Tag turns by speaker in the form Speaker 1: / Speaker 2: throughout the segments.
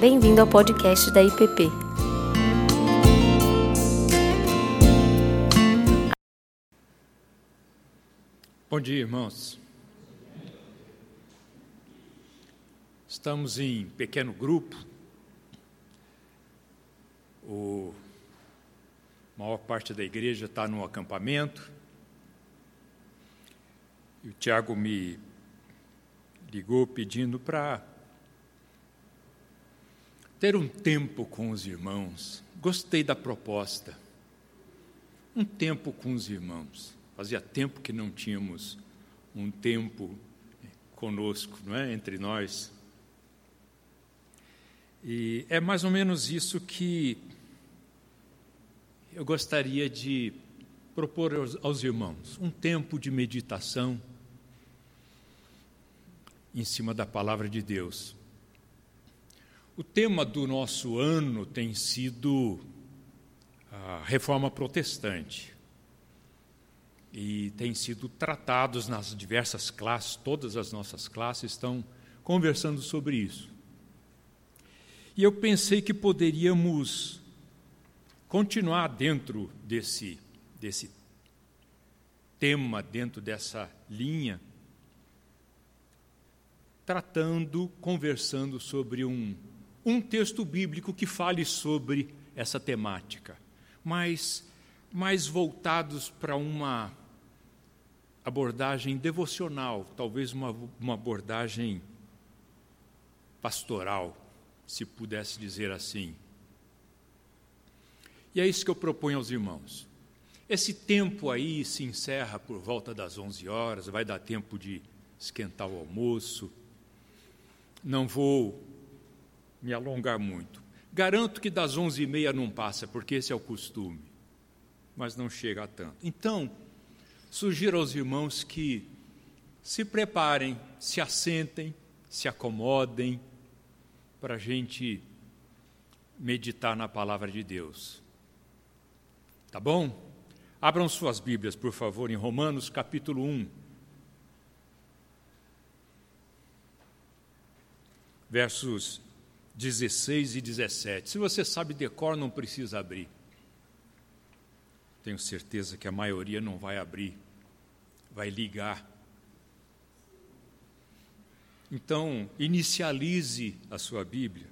Speaker 1: Bem-vindo ao podcast da IPP.
Speaker 2: Bom dia, irmãos. Estamos em pequeno grupo. O maior parte da igreja está no acampamento. E o Tiago me ligou pedindo para ter um tempo com os irmãos. Gostei da proposta. Um tempo com os irmãos. Fazia tempo que não tínhamos um tempo conosco, não é, entre nós. E é mais ou menos isso que eu gostaria de propor aos, aos irmãos: um tempo de meditação em cima da palavra de Deus. O tema do nosso ano tem sido a reforma protestante. E tem sido tratados nas diversas classes, todas as nossas classes estão conversando sobre isso. E eu pensei que poderíamos continuar dentro desse, desse tema, dentro dessa linha, tratando, conversando sobre um, um texto bíblico que fale sobre essa temática, mas mais voltados para uma abordagem devocional, talvez uma, uma abordagem pastoral, se pudesse dizer assim. E é isso que eu proponho aos irmãos. Esse tempo aí se encerra por volta das 11 horas, vai dar tempo de esquentar o almoço, não vou me alongar muito. Garanto que das onze e meia não passa, porque esse é o costume, mas não chega a tanto. Então, sugiro aos irmãos que se preparem, se assentem, se acomodem, para a gente meditar na palavra de Deus. Tá bom? Abram suas Bíblias, por favor, em Romanos capítulo 1. versos 16 e 17. Se você sabe decor, não precisa abrir. Tenho certeza que a maioria não vai abrir, vai ligar. Então, inicialize a sua Bíblia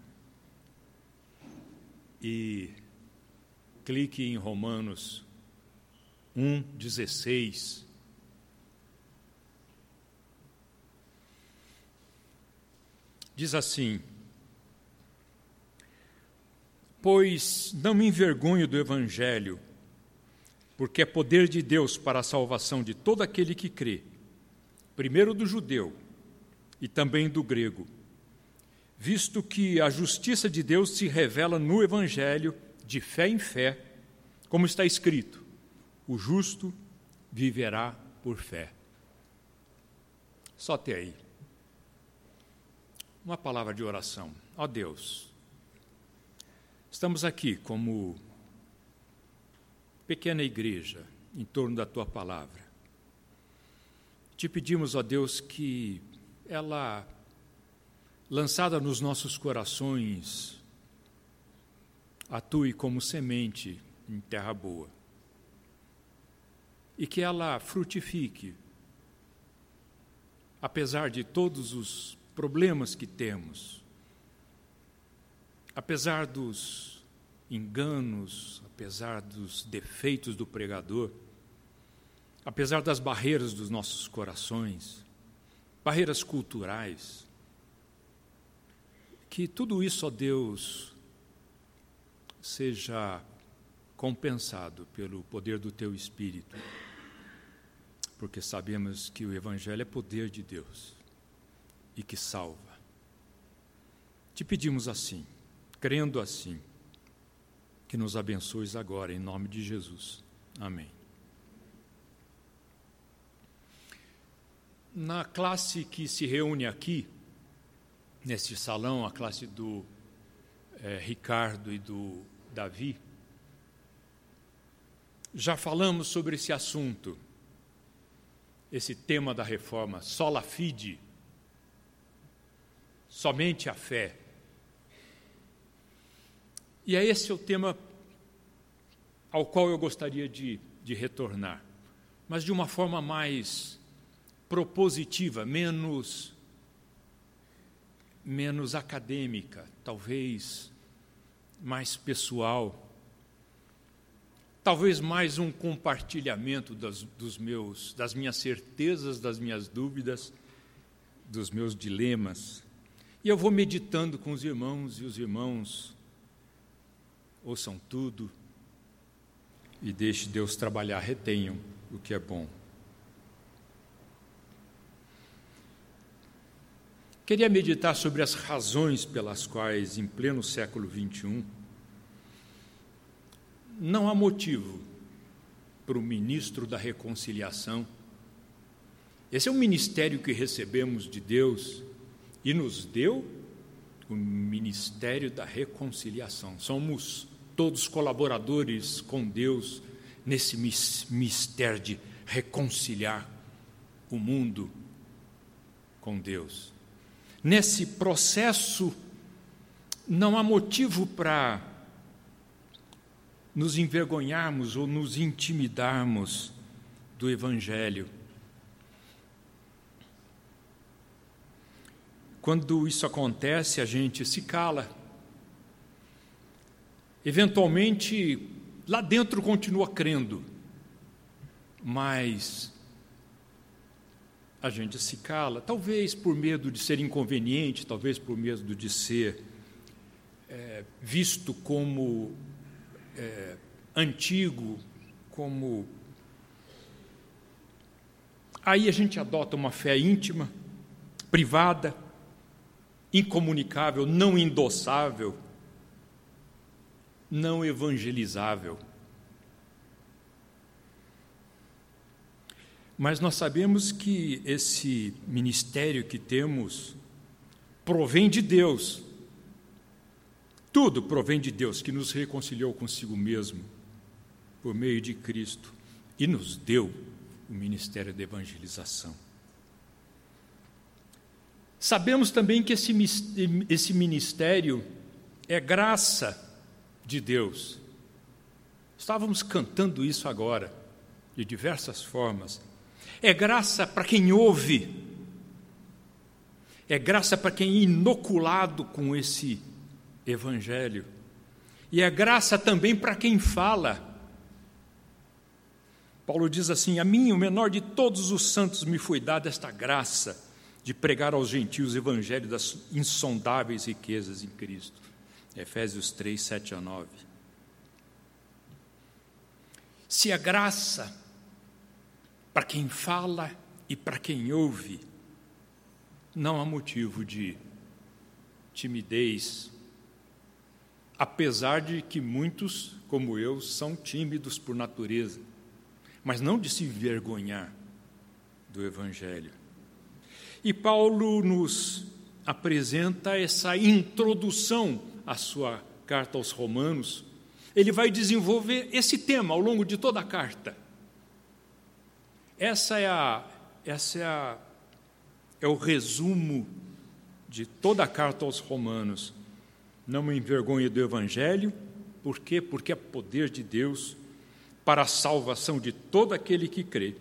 Speaker 2: e clique em Romanos 1,16. diz assim: Pois não me envergonho do Evangelho, porque é poder de Deus para a salvação de todo aquele que crê, primeiro do judeu e também do grego, visto que a justiça de Deus se revela no Evangelho de fé em fé, como está escrito: o justo viverá por fé. Só até aí uma palavra de oração. Ó Deus, estamos aqui como pequena igreja em torno da tua palavra. Te pedimos, ó Deus, que ela, lançada nos nossos corações, atue como semente em terra boa e que ela frutifique, apesar de todos os problemas que temos, apesar dos enganos, apesar dos defeitos do pregador, apesar das barreiras dos nossos corações, barreiras culturais, que tudo isso, ó Deus, seja compensado pelo poder do Teu Espírito, porque sabemos que o Evangelho é poder de Deus e que salva. Te pedimos assim, crendo assim, que nos abençoes agora, em nome de Jesus. Amém. Na classe que se reúne aqui, neste salão, a classe do é, Ricardo e do Davi, já falamos sobre esse assunto, esse tema da reforma, sola fide, somente a fé. E é esse o tema ao qual eu gostaria de, de retornar, mas de uma forma mais propositiva, menos menos acadêmica, talvez mais pessoal, talvez mais um compartilhamento das, dos meus, das minhas certezas, das minhas dúvidas, dos meus dilemas. E eu vou meditando com os irmãos e os irmãos ouçam tudo e deixe Deus trabalhar, retenham o que é bom. Queria meditar sobre as razões pelas quais, em pleno século XXI, não há motivo para o ministro da reconciliação. Esse é um ministério que recebemos de Deus e nos deu o ministério da reconciliação. Somos todos colaboradores com Deus nesse mistério de reconciliar o mundo com Deus nesse processo, não há motivo para nos envergonharmos ou nos intimidarmos do Evangelho. Quando isso acontece, a gente se cala. Eventualmente, lá dentro continua crendo, mas a gente se cala, talvez por medo de ser inconveniente, talvez por medo de ser é, visto como é, antigo, como. Aí a gente adota uma fé íntima, privada, incomunicável, não endossável, não evangelizável. Mas nós sabemos que esse ministério que temos provém de Deus. Tudo provém de Deus, que nos reconciliou consigo mesmo por meio de Cristo e nos deu o ministério da evangelização. Sabemos também que esse, esse ministério é graça de Deus. Estávamos cantando isso agora, de diversas formas. É graça para quem ouve, é graça para quem é inoculado com esse Evangelho, e é graça também para quem fala. Paulo diz assim: A mim, o menor de todos os santos, me foi dada esta graça de pregar aos gentios o Evangelho das insondáveis riquezas em Cristo. Efésios 3, 7 a 9. Se a graça para quem fala e para quem ouve, não há motivo de timidez, apesar de que muitos, como eu, são tímidos por natureza, mas não de se envergonhar do Evangelho. E Paulo nos apresenta essa introdução à sua carta aos Romanos. Ele vai desenvolver esse tema ao longo de toda a carta essa é a, essa é, a, é o resumo de toda a carta aos Romanos. Não me envergonhe do Evangelho, por quê? Porque é poder de Deus para a salvação de todo aquele que crê,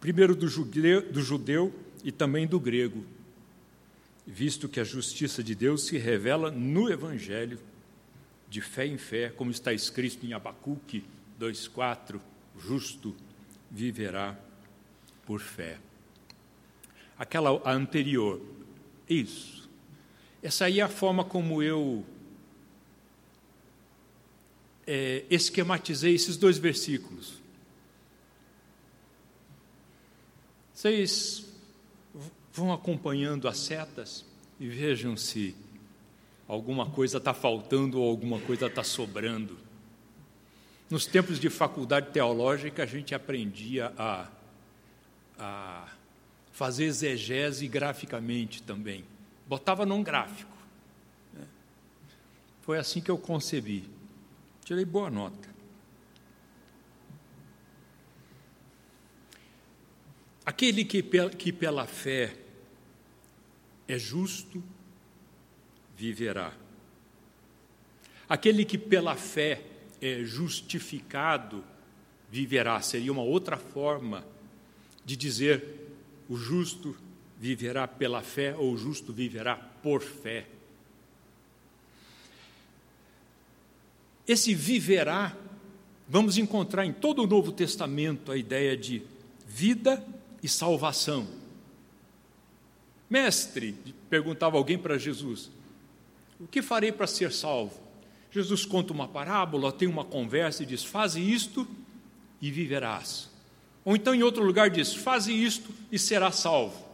Speaker 2: primeiro do judeu, do judeu e também do grego, visto que a justiça de Deus se revela no Evangelho, de fé em fé, como está escrito em Abacuque 2,4: justo viverá por fé. Aquela anterior, isso. Essa aí é a forma como eu é, esquematizei esses dois versículos. Vocês vão acompanhando as setas e vejam se alguma coisa está faltando ou alguma coisa está sobrando. Nos tempos de faculdade teológica, a gente aprendia a a fazer exegese graficamente também. Botava num gráfico. Né? Foi assim que eu concebi. Tirei boa nota. Aquele que, que pela fé é justo, viverá. Aquele que pela fé é justificado viverá, seria uma outra forma de dizer o justo viverá pela fé ou o justo viverá por fé. Esse viverá, vamos encontrar em todo o Novo Testamento a ideia de vida e salvação. Mestre, perguntava alguém para Jesus, o que farei para ser salvo? Jesus conta uma parábola, tem uma conversa e diz: Faze isto e viverás. Ou então, em outro lugar, diz: Faze isto e serás salvo.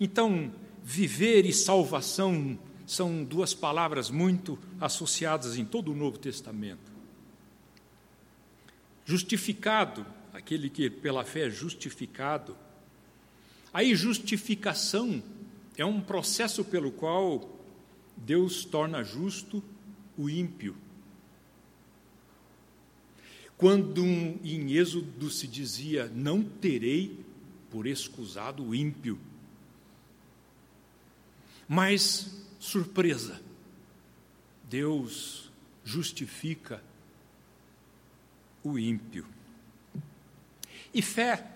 Speaker 2: Então, viver e salvação são duas palavras muito associadas em todo o Novo Testamento. Justificado, aquele que pela fé é justificado. Aí, justificação é um processo pelo qual Deus torna justo o ímpio. Quando em Êxodo se dizia: Não terei por excusado o ímpio. Mas, surpresa, Deus justifica o ímpio. E fé,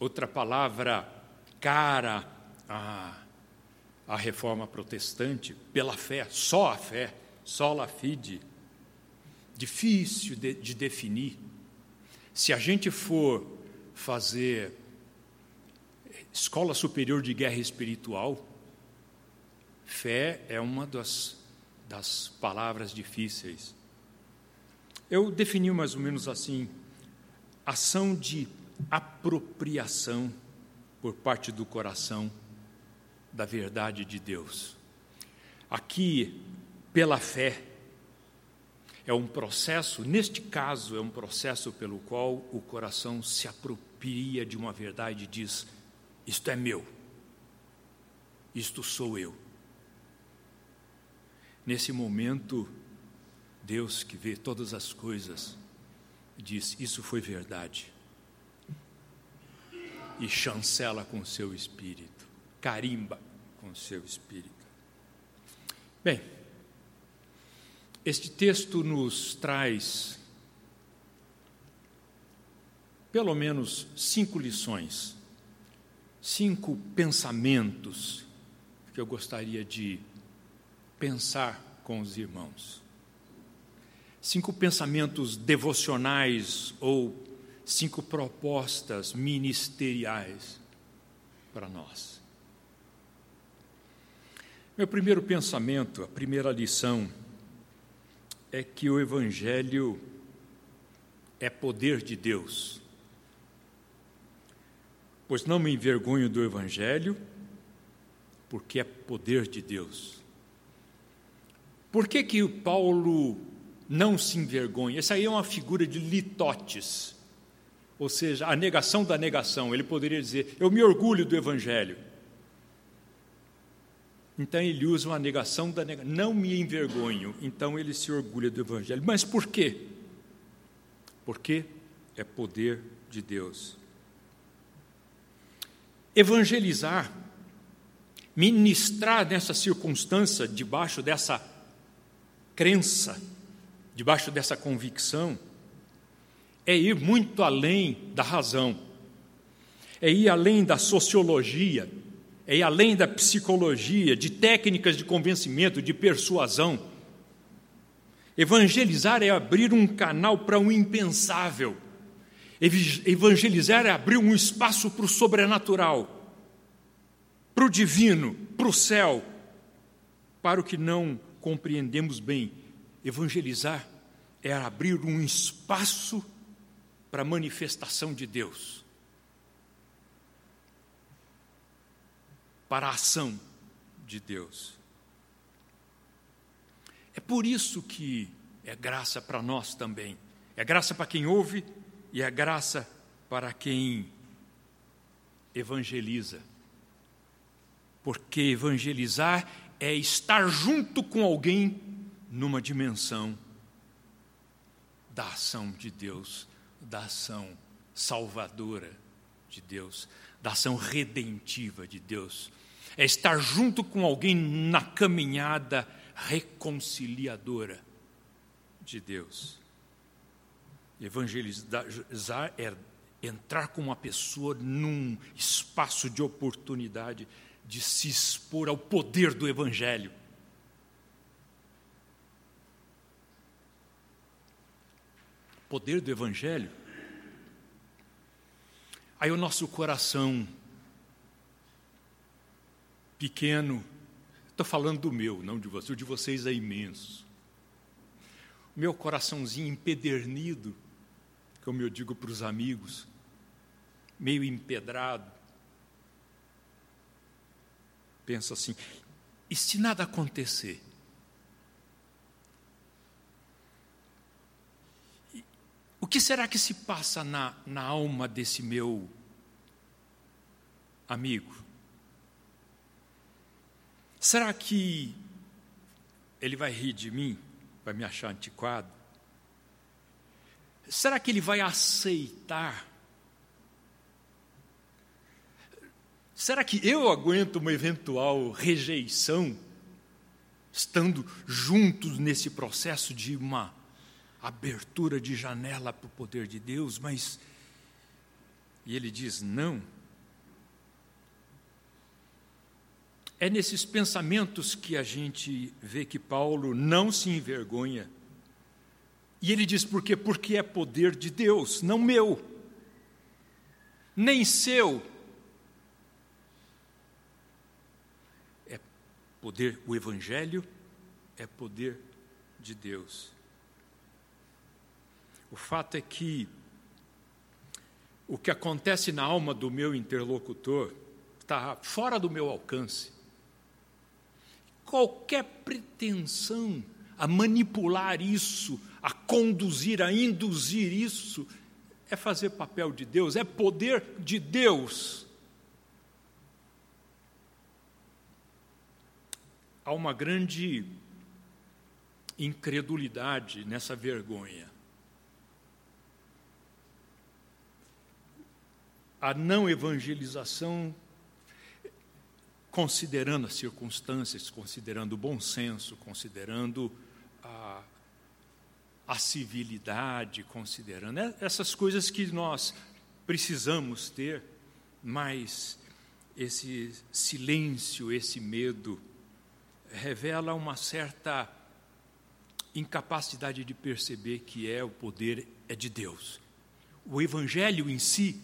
Speaker 2: outra palavra cara à, à reforma protestante, pela fé, só a fé sola fide, difícil de, de definir. Se a gente for fazer escola superior de guerra espiritual, fé é uma das, das palavras difíceis. Eu defini mais ou menos assim: ação de apropriação por parte do coração da verdade de Deus. Aqui pela fé. É um processo, neste caso, é um processo pelo qual o coração se apropria de uma verdade e diz: Isto é meu, isto sou eu. Nesse momento, Deus que vê todas as coisas, diz: Isso foi verdade. E chancela com seu espírito, carimba com seu espírito. Bem, este texto nos traz pelo menos cinco lições, cinco pensamentos que eu gostaria de pensar com os irmãos. Cinco pensamentos devocionais ou cinco propostas ministeriais para nós. Meu primeiro pensamento, a primeira lição, é que o Evangelho é poder de Deus. Pois não me envergonho do Evangelho, porque é poder de Deus. Por que, que o Paulo não se envergonha? Essa aí é uma figura de litotes, ou seja, a negação da negação. Ele poderia dizer: Eu me orgulho do Evangelho. Então ele usa uma negação da negação. Não me envergonho. Então ele se orgulha do Evangelho. Mas por quê? Porque é poder de Deus. Evangelizar, ministrar nessa circunstância, debaixo dessa crença, debaixo dessa convicção, é ir muito além da razão, é ir além da sociologia, é ir além da psicologia, de técnicas de convencimento, de persuasão. Evangelizar é abrir um canal para um impensável. Evangelizar é abrir um espaço para o sobrenatural, para o divino, para o céu, para o que não compreendemos bem. Evangelizar é abrir um espaço para a manifestação de Deus. para a ação de Deus. É por isso que é graça para nós também. É graça para quem ouve e é graça para quem evangeliza. Porque evangelizar é estar junto com alguém numa dimensão da ação de Deus, da ação salvadora de Deus, da ação redentiva de Deus é estar junto com alguém na caminhada reconciliadora de Deus. Evangelizar é entrar com uma pessoa num espaço de oportunidade de se expor ao poder do Evangelho. Poder do Evangelho. Aí o nosso coração pequeno, estou falando do meu, não de vocês, o de vocês é imenso. O meu coraçãozinho empedernido, como eu digo para os amigos, meio empedrado, pensa assim: e se nada acontecer? Que será que se passa na, na alma desse meu amigo? Será que ele vai rir de mim? Vai me achar antiquado? Será que ele vai aceitar Será que eu aguento uma eventual rejeição, estando juntos nesse processo de uma abertura de janela para o poder de Deus? Mas. E ele diz: não. É nesses pensamentos que a gente vê que Paulo não se envergonha. E ele diz por quê? Porque é poder de Deus, não meu, nem seu Poder, o Evangelho é poder de Deus. O fato é que o que acontece na alma do meu interlocutor está fora do meu alcance. Qualquer pretensão a manipular isso, a conduzir, a induzir isso, é fazer papel de Deus, é poder de Deus há uma grande incredulidade nessa vergonha. A não evangelização, considerando as circunstâncias, considerando o bom senso, considerando a, a civilidade, considerando essas coisas que nós precisamos ter, mas esse silêncio, esse medo, revela uma certa incapacidade de perceber que é o poder é de Deus. O evangelho em si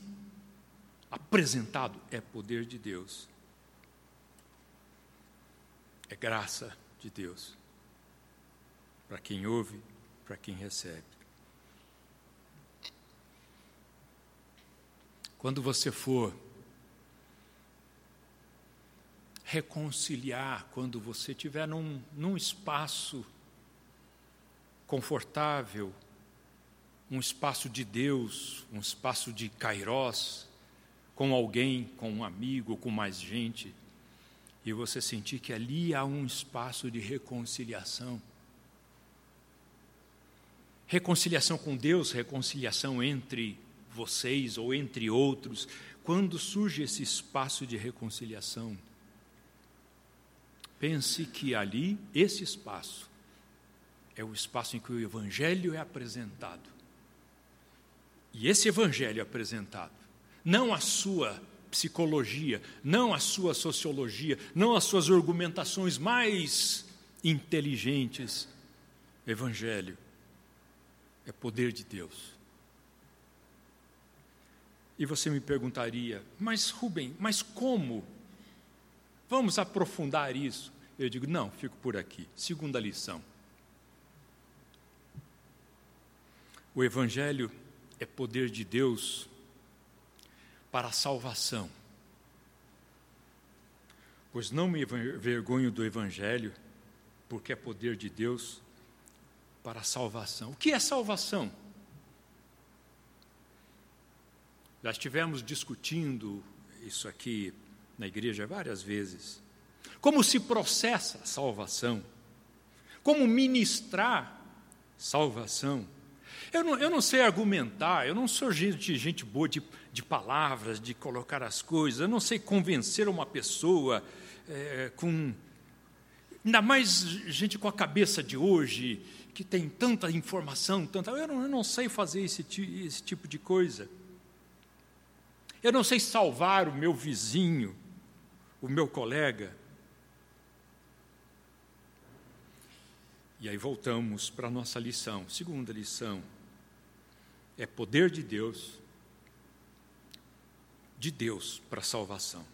Speaker 2: apresentado é poder de Deus. É graça de Deus. Para quem ouve, para quem recebe. Quando você for reconciliar quando você estiver num, num espaço confortável, um espaço de Deus, um espaço de kairós, com alguém, com um amigo, com mais gente, e você sentir que ali há um espaço de reconciliação. Reconciliação com Deus, reconciliação entre vocês ou entre outros. Quando surge esse espaço de reconciliação, Pense que ali, esse espaço, é o espaço em que o Evangelho é apresentado. E esse Evangelho é apresentado, não a sua psicologia, não a sua sociologia, não as suas argumentações mais inteligentes. Evangelho é poder de Deus. E você me perguntaria, mas Rubem, mas como? Vamos aprofundar isso. Eu digo, não, fico por aqui. Segunda lição. O Evangelho é poder de Deus para a salvação. Pois não me vergonho do Evangelho, porque é poder de Deus para a salvação. O que é salvação? Já estivemos discutindo isso aqui na igreja várias vezes como se processa a salvação, como ministrar salvação. Eu não, eu não sei argumentar, eu não sou gente, gente boa de, de palavras, de colocar as coisas, eu não sei convencer uma pessoa é, com, Ainda mais gente com a cabeça de hoje, que tem tanta informação, tanta. Eu não, eu não sei fazer esse, esse tipo de coisa. Eu não sei salvar o meu vizinho, o meu colega. E aí voltamos para a nossa lição, segunda lição. É poder de Deus, de Deus para a salvação.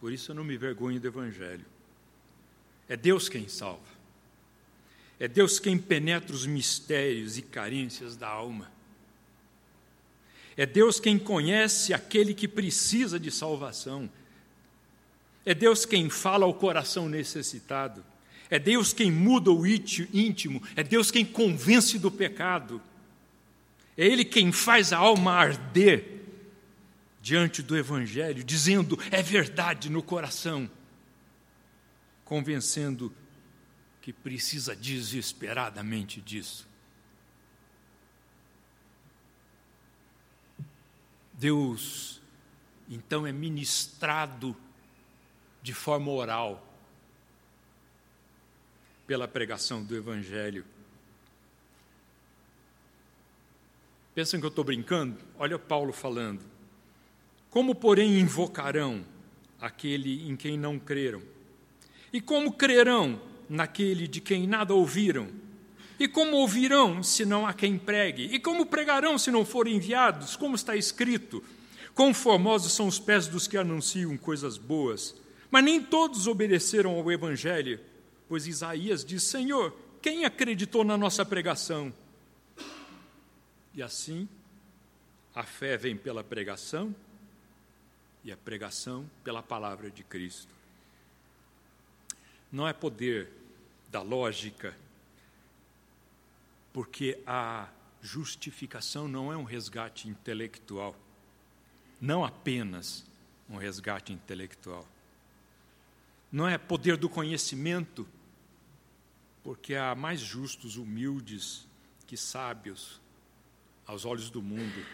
Speaker 2: Por isso eu não me vergonho do Evangelho. É Deus quem salva. É Deus quem penetra os mistérios e carências da alma. É Deus quem conhece aquele que precisa de salvação. É Deus quem fala ao coração necessitado. É Deus quem muda o íntimo. É Deus quem convence do pecado. É Ele quem faz a alma arder diante do Evangelho, dizendo é verdade no coração, convencendo que precisa desesperadamente disso. Deus, então, é ministrado de forma oral pela pregação do Evangelho. Pensam que eu estou brincando? Olha Paulo falando. Como, porém, invocarão aquele em quem não creram? E como crerão naquele de quem nada ouviram? E como ouvirão se não há quem pregue? E como pregarão se não forem enviados? Como está escrito: Quão formosos são os pés dos que anunciam coisas boas. Mas nem todos obedeceram ao Evangelho, pois Isaías diz: Senhor, quem acreditou na nossa pregação? E assim, a fé vem pela pregação e a pregação pela palavra de Cristo. Não é poder da lógica, porque a justificação não é um resgate intelectual, não apenas um resgate intelectual. Não é poder do conhecimento, porque há mais justos, humildes que sábios aos olhos do mundo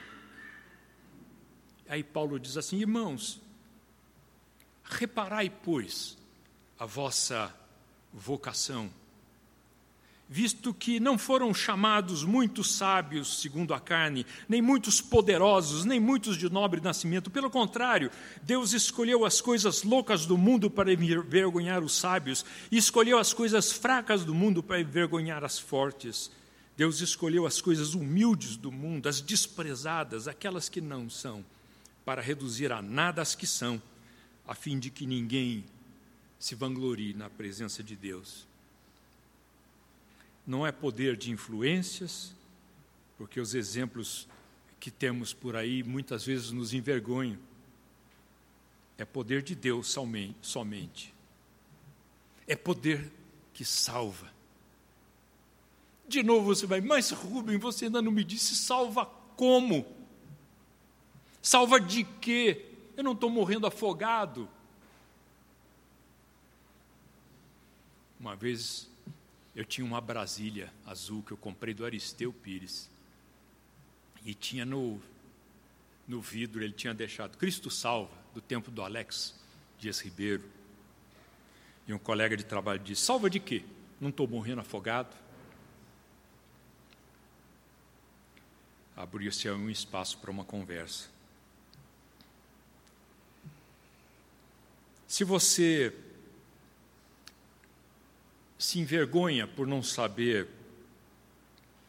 Speaker 2: Aí Paulo diz assim: irmãos, reparai, pois, a vossa vocação, visto que não foram chamados muitos sábios segundo a carne, nem muitos poderosos, nem muitos de nobre nascimento. Pelo contrário, Deus escolheu as coisas loucas do mundo para envergonhar os sábios, e escolheu as coisas fracas do mundo para envergonhar as fortes. Deus escolheu as coisas humildes do mundo, as desprezadas, aquelas que não são para reduzir a nada as que são, a fim de que ninguém se vanglorie na presença de Deus. Não é poder de influências, porque os exemplos que temos por aí muitas vezes nos envergonham. É poder de Deus somente. É poder que salva. De novo você vai, mas Rubem, você ainda não me disse salva como? Salva de quê? Eu não estou morrendo afogado. Uma vez eu tinha uma Brasília azul que eu comprei do Aristeu Pires. E tinha no, no vidro, ele tinha deixado Cristo Salva, do tempo do Alex Dias Ribeiro. E um colega de trabalho disse: Salva de quê? Não estou morrendo afogado. Abriu-se um espaço para uma conversa. Se você se envergonha por não saber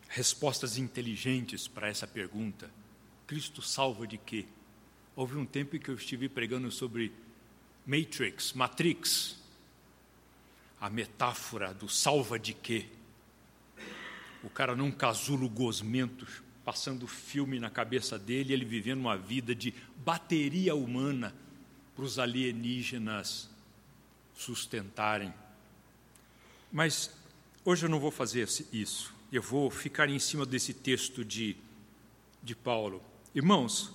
Speaker 2: respostas inteligentes para essa pergunta, Cristo salva de quê? Houve um tempo em que eu estive pregando sobre Matrix, Matrix, a metáfora do salva de quê? O cara num casulo gosmento, passando filme na cabeça dele, ele vivendo uma vida de bateria humana, para os alienígenas sustentarem. Mas hoje eu não vou fazer isso. Eu vou ficar em cima desse texto de, de Paulo. Irmãos,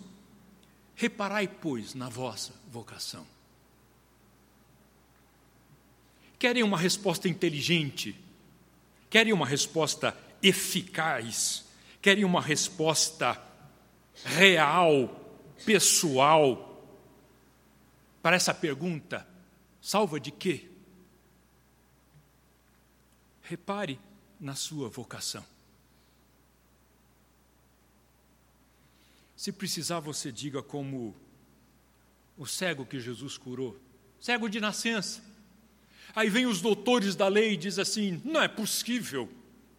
Speaker 2: reparai, pois, na vossa vocação. Querem uma resposta inteligente? Querem uma resposta eficaz? Querem uma resposta real, pessoal, para essa pergunta: salva de quê? Repare na sua vocação. Se precisar, você diga como o cego que Jesus curou, cego de nascença. Aí vem os doutores da lei e diz assim: não é possível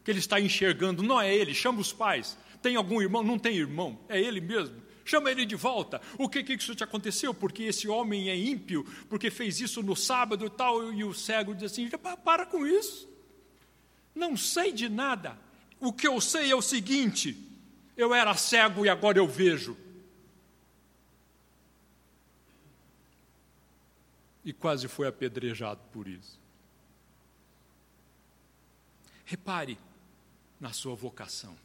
Speaker 2: que ele está enxergando, não é ele, chama os pais. Tem algum irmão? Não tem irmão, é ele mesmo. Chama ele de volta. O que que isso te aconteceu? Porque esse homem é ímpio, porque fez isso no sábado e tal, e o cego diz assim: para com isso. Não sei de nada. O que eu sei é o seguinte: eu era cego e agora eu vejo. E quase foi apedrejado por isso. Repare na sua vocação.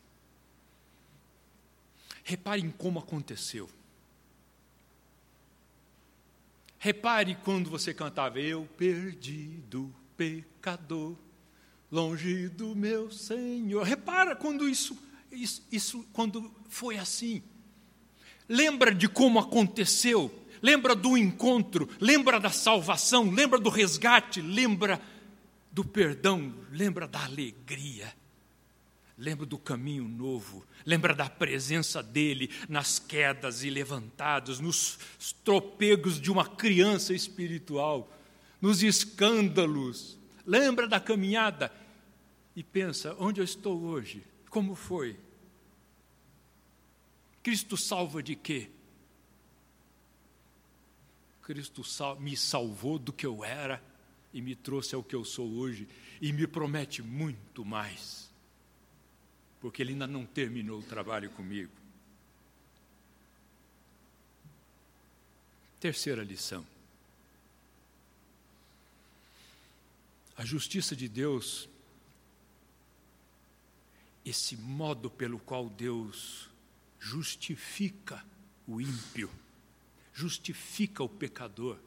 Speaker 2: Repare em como aconteceu. Repare quando você cantava Eu perdido, pecador, longe do meu Senhor. Repara quando isso isso, isso quando foi assim. Lembra de como aconteceu, lembra do encontro, lembra da salvação, lembra do resgate, lembra do perdão, lembra da alegria, lembra do caminho novo, lembra da presença dele nas quedas e levantados, nos tropegos de uma criança espiritual, nos escândalos, lembra da caminhada e pensa: onde eu estou hoje? Como foi? Cristo salva de quê? Cristo me salvou do que eu era e me trouxe ao que eu sou hoje e me promete muito mais, porque Ele ainda não terminou o trabalho comigo. Terceira lição. A justiça de Deus esse modo pelo qual Deus justifica o ímpio, justifica o pecador,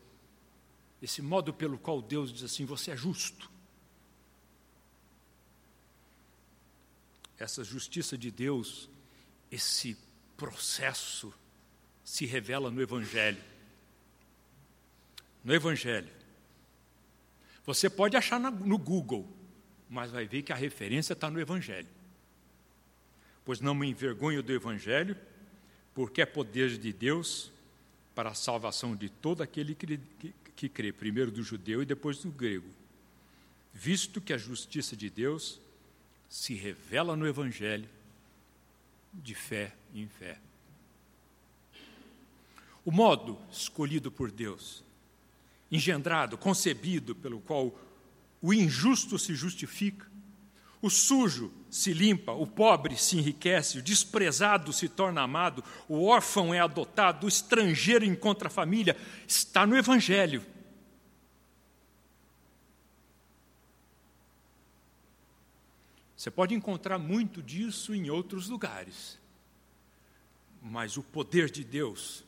Speaker 2: esse modo pelo qual Deus diz assim: você é justo. Essa justiça de Deus, esse processo, se revela no Evangelho. No Evangelho. Você pode achar no Google, mas vai ver que a referência está no Evangelho pois não me envergonho do Evangelho, porque é poder de Deus para a salvação de todo aquele que, que, que crê, primeiro do judeu e depois do grego, visto que a justiça de Deus se revela no Evangelho de fé em fé. O modo escolhido por Deus, engendrado, concebido, pelo qual o injusto se justifica, o sujo se limpa, o pobre se enriquece, o desprezado se torna amado, o órfão é adotado, o estrangeiro encontra família. Está no Evangelho. Você pode encontrar muito disso em outros lugares, mas o poder de Deus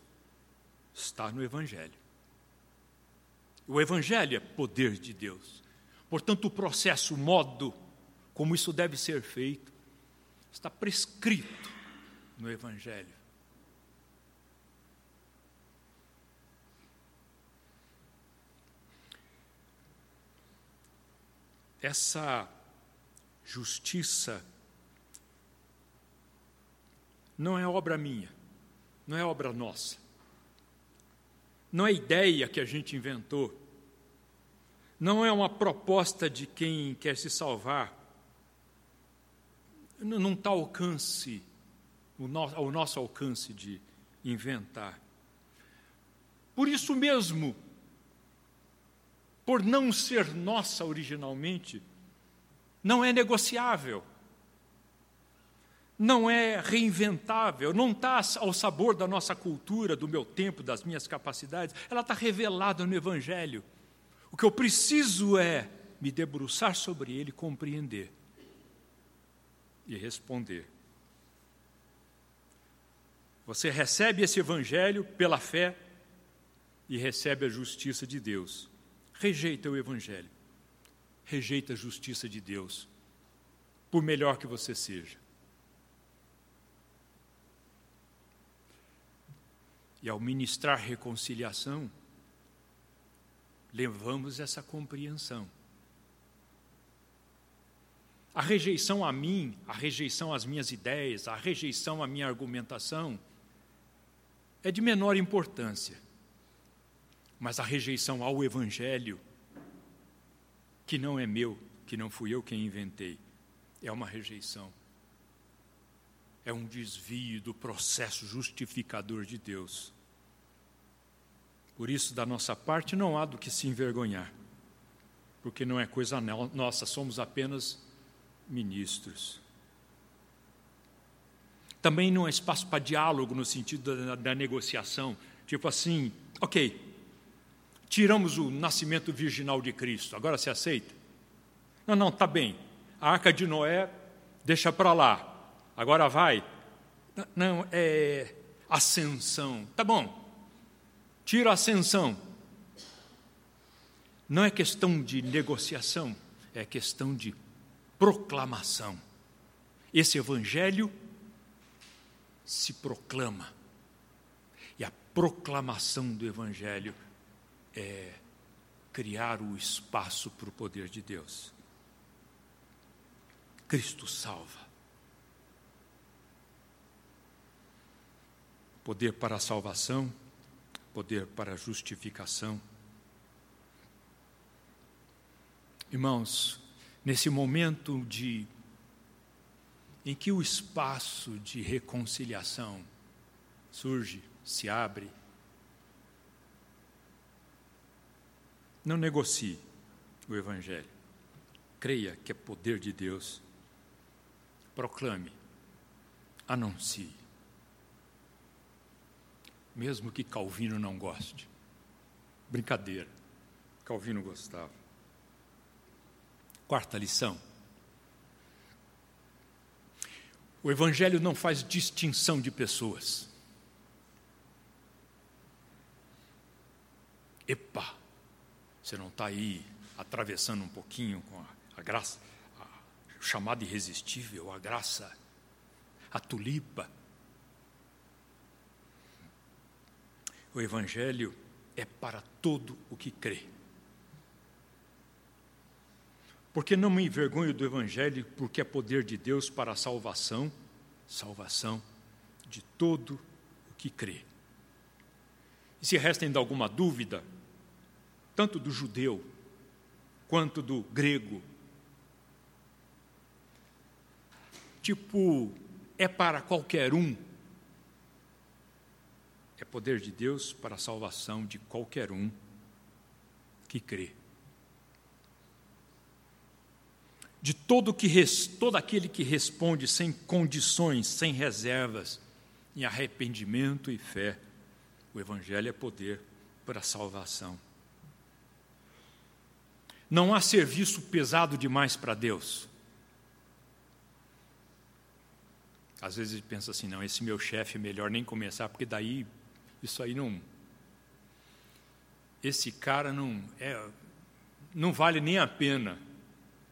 Speaker 2: está no Evangelho. O Evangelho é poder de Deus. Portanto, o processo, o modo, como isso deve ser feito, está prescrito no Evangelho. Essa justiça. Não é obra minha, não é obra nossa, não é ideia que a gente inventou, não é uma proposta de quem quer se salvar, não está ao alcance, ao nosso alcance de inventar. Por isso mesmo, por não ser nossa originalmente, não é negociável, não é reinventável, não está ao sabor da nossa cultura, do meu tempo, das minhas capacidades, ela está revelada no Evangelho. O que eu preciso é me debruçar sobre ele compreender e responder. Você recebe esse evangelho pela fé e recebe a justiça de Deus. Rejeita o evangelho. Rejeita a justiça de Deus, por melhor que você seja. E ao ministrar reconciliação, levamos essa compreensão A rejeição a mim, a rejeição às minhas ideias, a rejeição à minha argumentação é de menor importância. Mas a rejeição ao Evangelho, que não é meu, que não fui eu quem inventei, é uma rejeição. É um desvio do processo justificador de Deus. Por isso, da nossa parte, não há do que se envergonhar, porque não é coisa nossa, somos apenas ministros. Também não há espaço para diálogo no sentido da, da negociação, tipo assim, ok, tiramos o nascimento virginal de Cristo, agora se aceita? Não, não, tá bem. A arca de Noé, deixa para lá. Agora vai. Não, é ascensão. Tá bom. Tira a ascensão. Não é questão de negociação, é questão de proclamação. Esse evangelho se proclama. E a proclamação do evangelho é criar o espaço para o poder de Deus. Cristo salva. Poder para a salvação, poder para a justificação. Irmãos, nesse momento de em que o espaço de reconciliação surge, se abre, não negocie o evangelho. Creia que é poder de Deus. Proclame, anuncie. Mesmo que Calvino não goste. Brincadeira. Calvino gostava. Quarta lição. O Evangelho não faz distinção de pessoas. Epa, você não está aí atravessando um pouquinho com a, a graça, a chamada irresistível, a graça, a tulipa. O Evangelho é para todo o que crê. Porque não me envergonho do Evangelho, porque é poder de Deus para a salvação, salvação de todo o que crê. E se resta ainda alguma dúvida, tanto do judeu quanto do grego, tipo, é para qualquer um, é poder de Deus para a salvação de qualquer um que crê. de todo, que, todo aquele que responde sem condições, sem reservas, em arrependimento e fé. O Evangelho é poder para a salvação. Não há serviço pesado demais para Deus. Às vezes ele pensa assim, não, esse meu chefe é melhor nem começar, porque daí isso aí não. Esse cara não é, não vale nem a pena.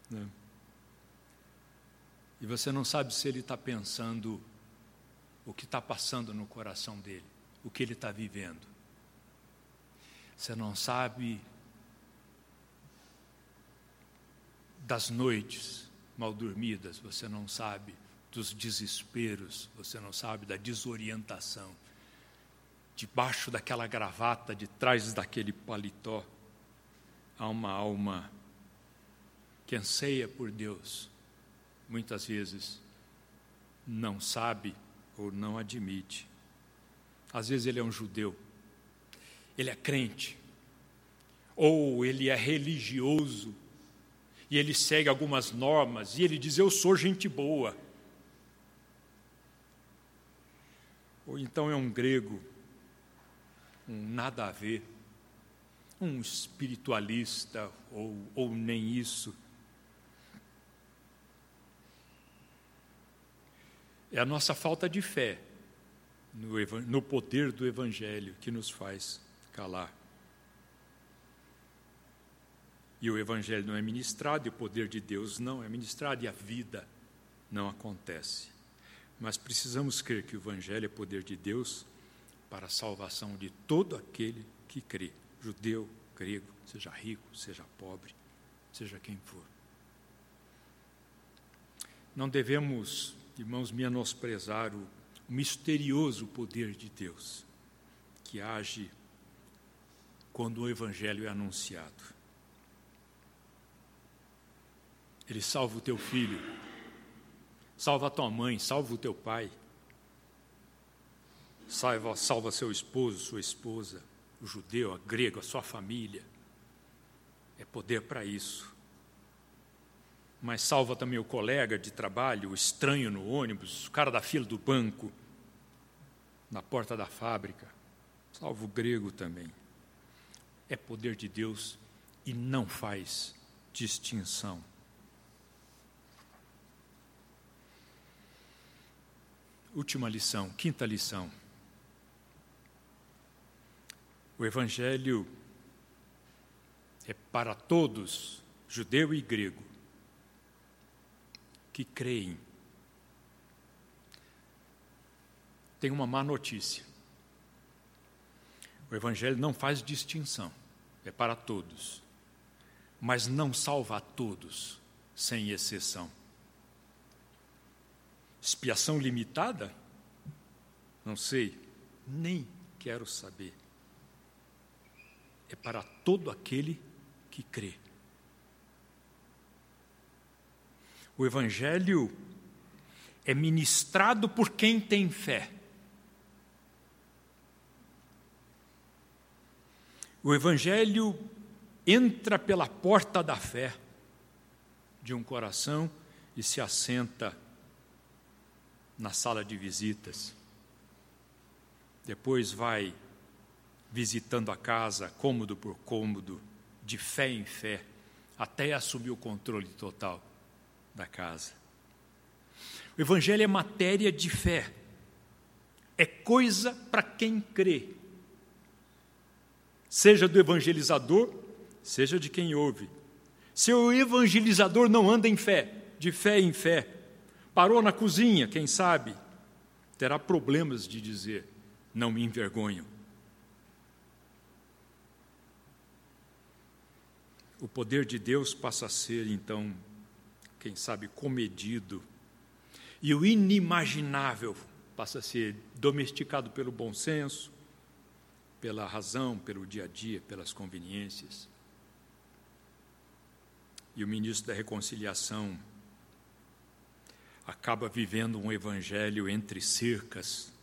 Speaker 2: Né? E você não sabe se ele está pensando o que está passando no coração dele, o que ele está vivendo. Você não sabe das noites mal dormidas, você não sabe dos desesperos, você não sabe da desorientação. Debaixo daquela gravata, de trás daquele paletó, há uma alma que anseia por Deus muitas vezes não sabe ou não admite. Às vezes ele é um judeu, ele é crente, ou ele é religioso, e ele segue algumas normas, e ele diz: Eu sou gente boa. Ou então é um grego, um nada a ver, um espiritualista, ou, ou nem isso É a nossa falta de fé no, no poder do Evangelho que nos faz calar. E o Evangelho não é ministrado, e o poder de Deus não é ministrado, e a vida não acontece. Mas precisamos crer que o Evangelho é poder de Deus para a salvação de todo aquele que crê, judeu, grego, seja rico, seja pobre, seja quem for. não devemos, irmãos, menosprezar o misterioso poder de Deus que age quando o Evangelho é anunciado. Ele salva o teu filho, salva a tua mãe, salva o teu pai, salva, salva seu esposo, sua esposa, o judeu, a grego, a sua família. É poder para isso mas salva também o colega de trabalho, o estranho no ônibus, o cara da fila do banco, na porta da fábrica. Salva o grego também. É poder de Deus e não faz distinção. Última lição, quinta lição. O Evangelho é para todos, judeu e grego que creem. Tem uma má notícia. O Evangelho não faz distinção, é para todos, mas não salva a todos, sem exceção. Expiação limitada? Não sei, nem quero saber. É para todo aquele que crê. O Evangelho é ministrado por quem tem fé. O Evangelho entra pela porta da fé de um coração e se assenta na sala de visitas. Depois vai visitando a casa, cômodo por cômodo, de fé em fé, até assumir o controle total da casa. O Evangelho é matéria de fé, é coisa para quem crê, seja do evangelizador, seja de quem ouve. Se o evangelizador não anda em fé, de fé em fé, parou na cozinha, quem sabe, terá problemas de dizer: não me envergonho. O poder de Deus passa a ser, então, quem sabe, comedido. E o inimaginável passa a ser domesticado pelo bom senso, pela razão, pelo dia a dia, pelas conveniências. E o ministro da Reconciliação acaba vivendo um evangelho entre cercas,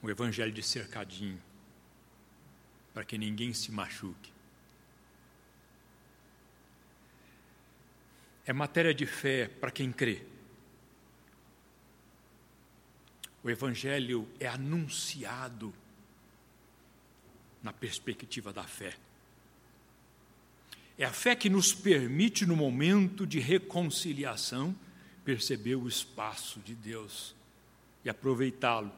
Speaker 2: um evangelho de cercadinho, para que ninguém se machuque. é matéria de fé para quem crê. O Evangelho é anunciado na perspectiva da fé. É a fé que nos permite, no momento de reconciliação, perceber o espaço de Deus e aproveitá-lo.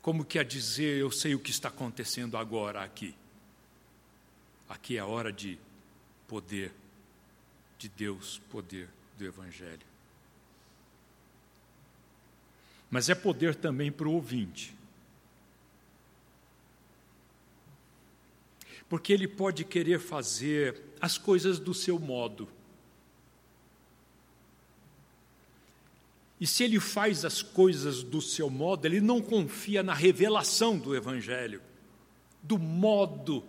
Speaker 2: Como quer dizer, eu sei o que está acontecendo agora aqui. Aqui é a hora de poder de Deus, poder do Evangelho. Mas é poder também para o ouvinte. Porque ele pode querer fazer as coisas do seu modo. E se ele faz as coisas do seu modo, ele não confia na revelação do Evangelho, do modo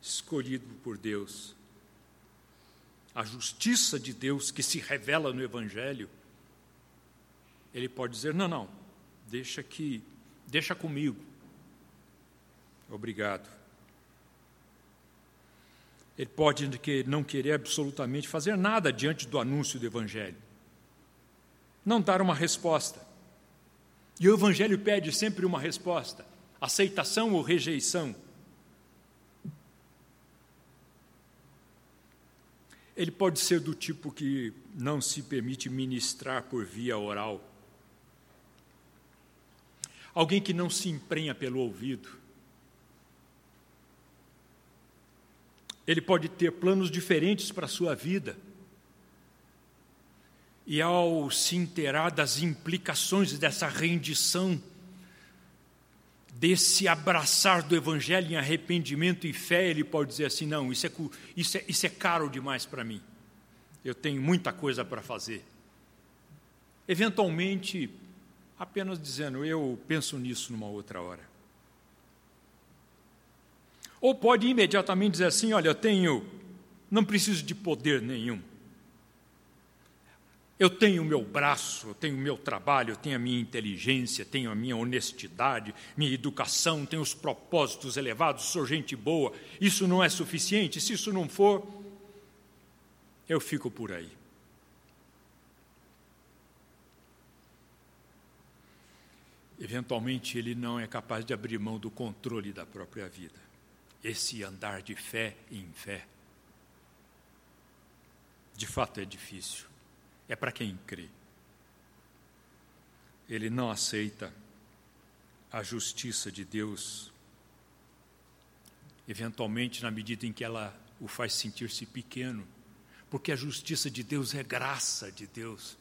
Speaker 2: escolhido por Deus a justiça de Deus que se revela no Evangelho, ele pode dizer: não, não, deixa que, deixa comigo. Obrigado. Ele pode não querer absolutamente fazer nada diante do anúncio do Evangelho, não dar uma resposta. E o Evangelho pede sempre uma resposta: aceitação ou rejeição. Ele pode ser do tipo que não se permite ministrar por via oral. Alguém que não se emprenha pelo ouvido. Ele pode ter planos diferentes para a sua vida. E ao se inteirar das implicações dessa rendição, desse abraçar do Evangelho em arrependimento e fé, ele pode dizer assim: não, isso é, isso é, isso é caro demais para mim. eu tenho muita coisa para fazer. Eventualmente, apenas dizendo, eu penso nisso numa outra hora. Ou pode imediatamente dizer assim: olha, eu tenho, não preciso de poder nenhum. Eu tenho o meu braço, eu tenho o meu trabalho, eu tenho a minha inteligência, tenho a minha honestidade, minha educação, tenho os propósitos elevados, sou gente boa. Isso não é suficiente? Se isso não for, eu fico por aí. Eventualmente, ele não é capaz de abrir mão do controle da própria vida. Esse andar de fé em fé. De fato é difícil é para quem crê. Ele não aceita a justiça de Deus, eventualmente na medida em que ela o faz sentir-se pequeno, porque a justiça de Deus é graça de Deus,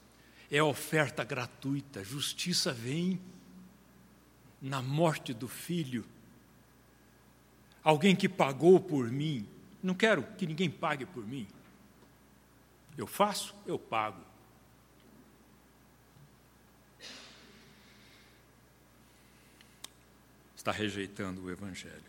Speaker 2: é oferta gratuita. Justiça vem na morte do filho. Alguém que pagou por mim. Não quero que ninguém pague por mim. Eu faço, eu pago. Está rejeitando o Evangelho.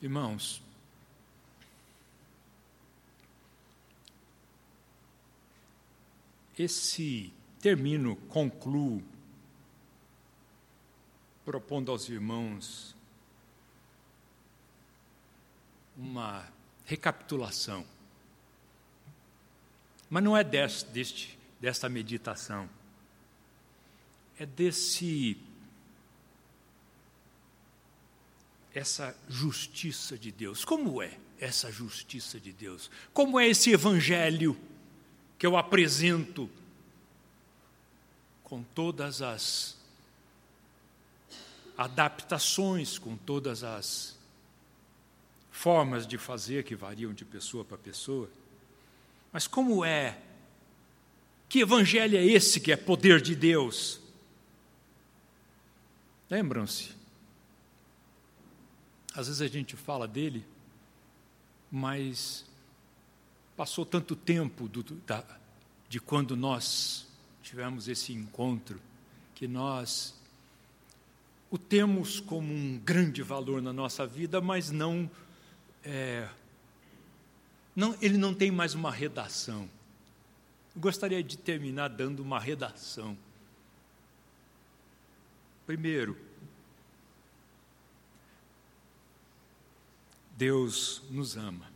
Speaker 2: Irmãos, esse termino, concluo, propondo aos irmãos uma recapitulação mas não é deste, deste, desta meditação, é desse. essa justiça de Deus. Como é essa justiça de Deus? Como é esse evangelho que eu apresento com todas as adaptações, com todas as formas de fazer que variam de pessoa para pessoa? Mas como é? Que evangelho é esse que é poder de Deus? Lembram-se? Às vezes a gente fala dele, mas passou tanto tempo do, da, de quando nós tivemos esse encontro, que nós o temos como um grande valor na nossa vida, mas não é, não, ele não tem mais uma redação. Eu gostaria de terminar dando uma redação. Primeiro, Deus nos ama.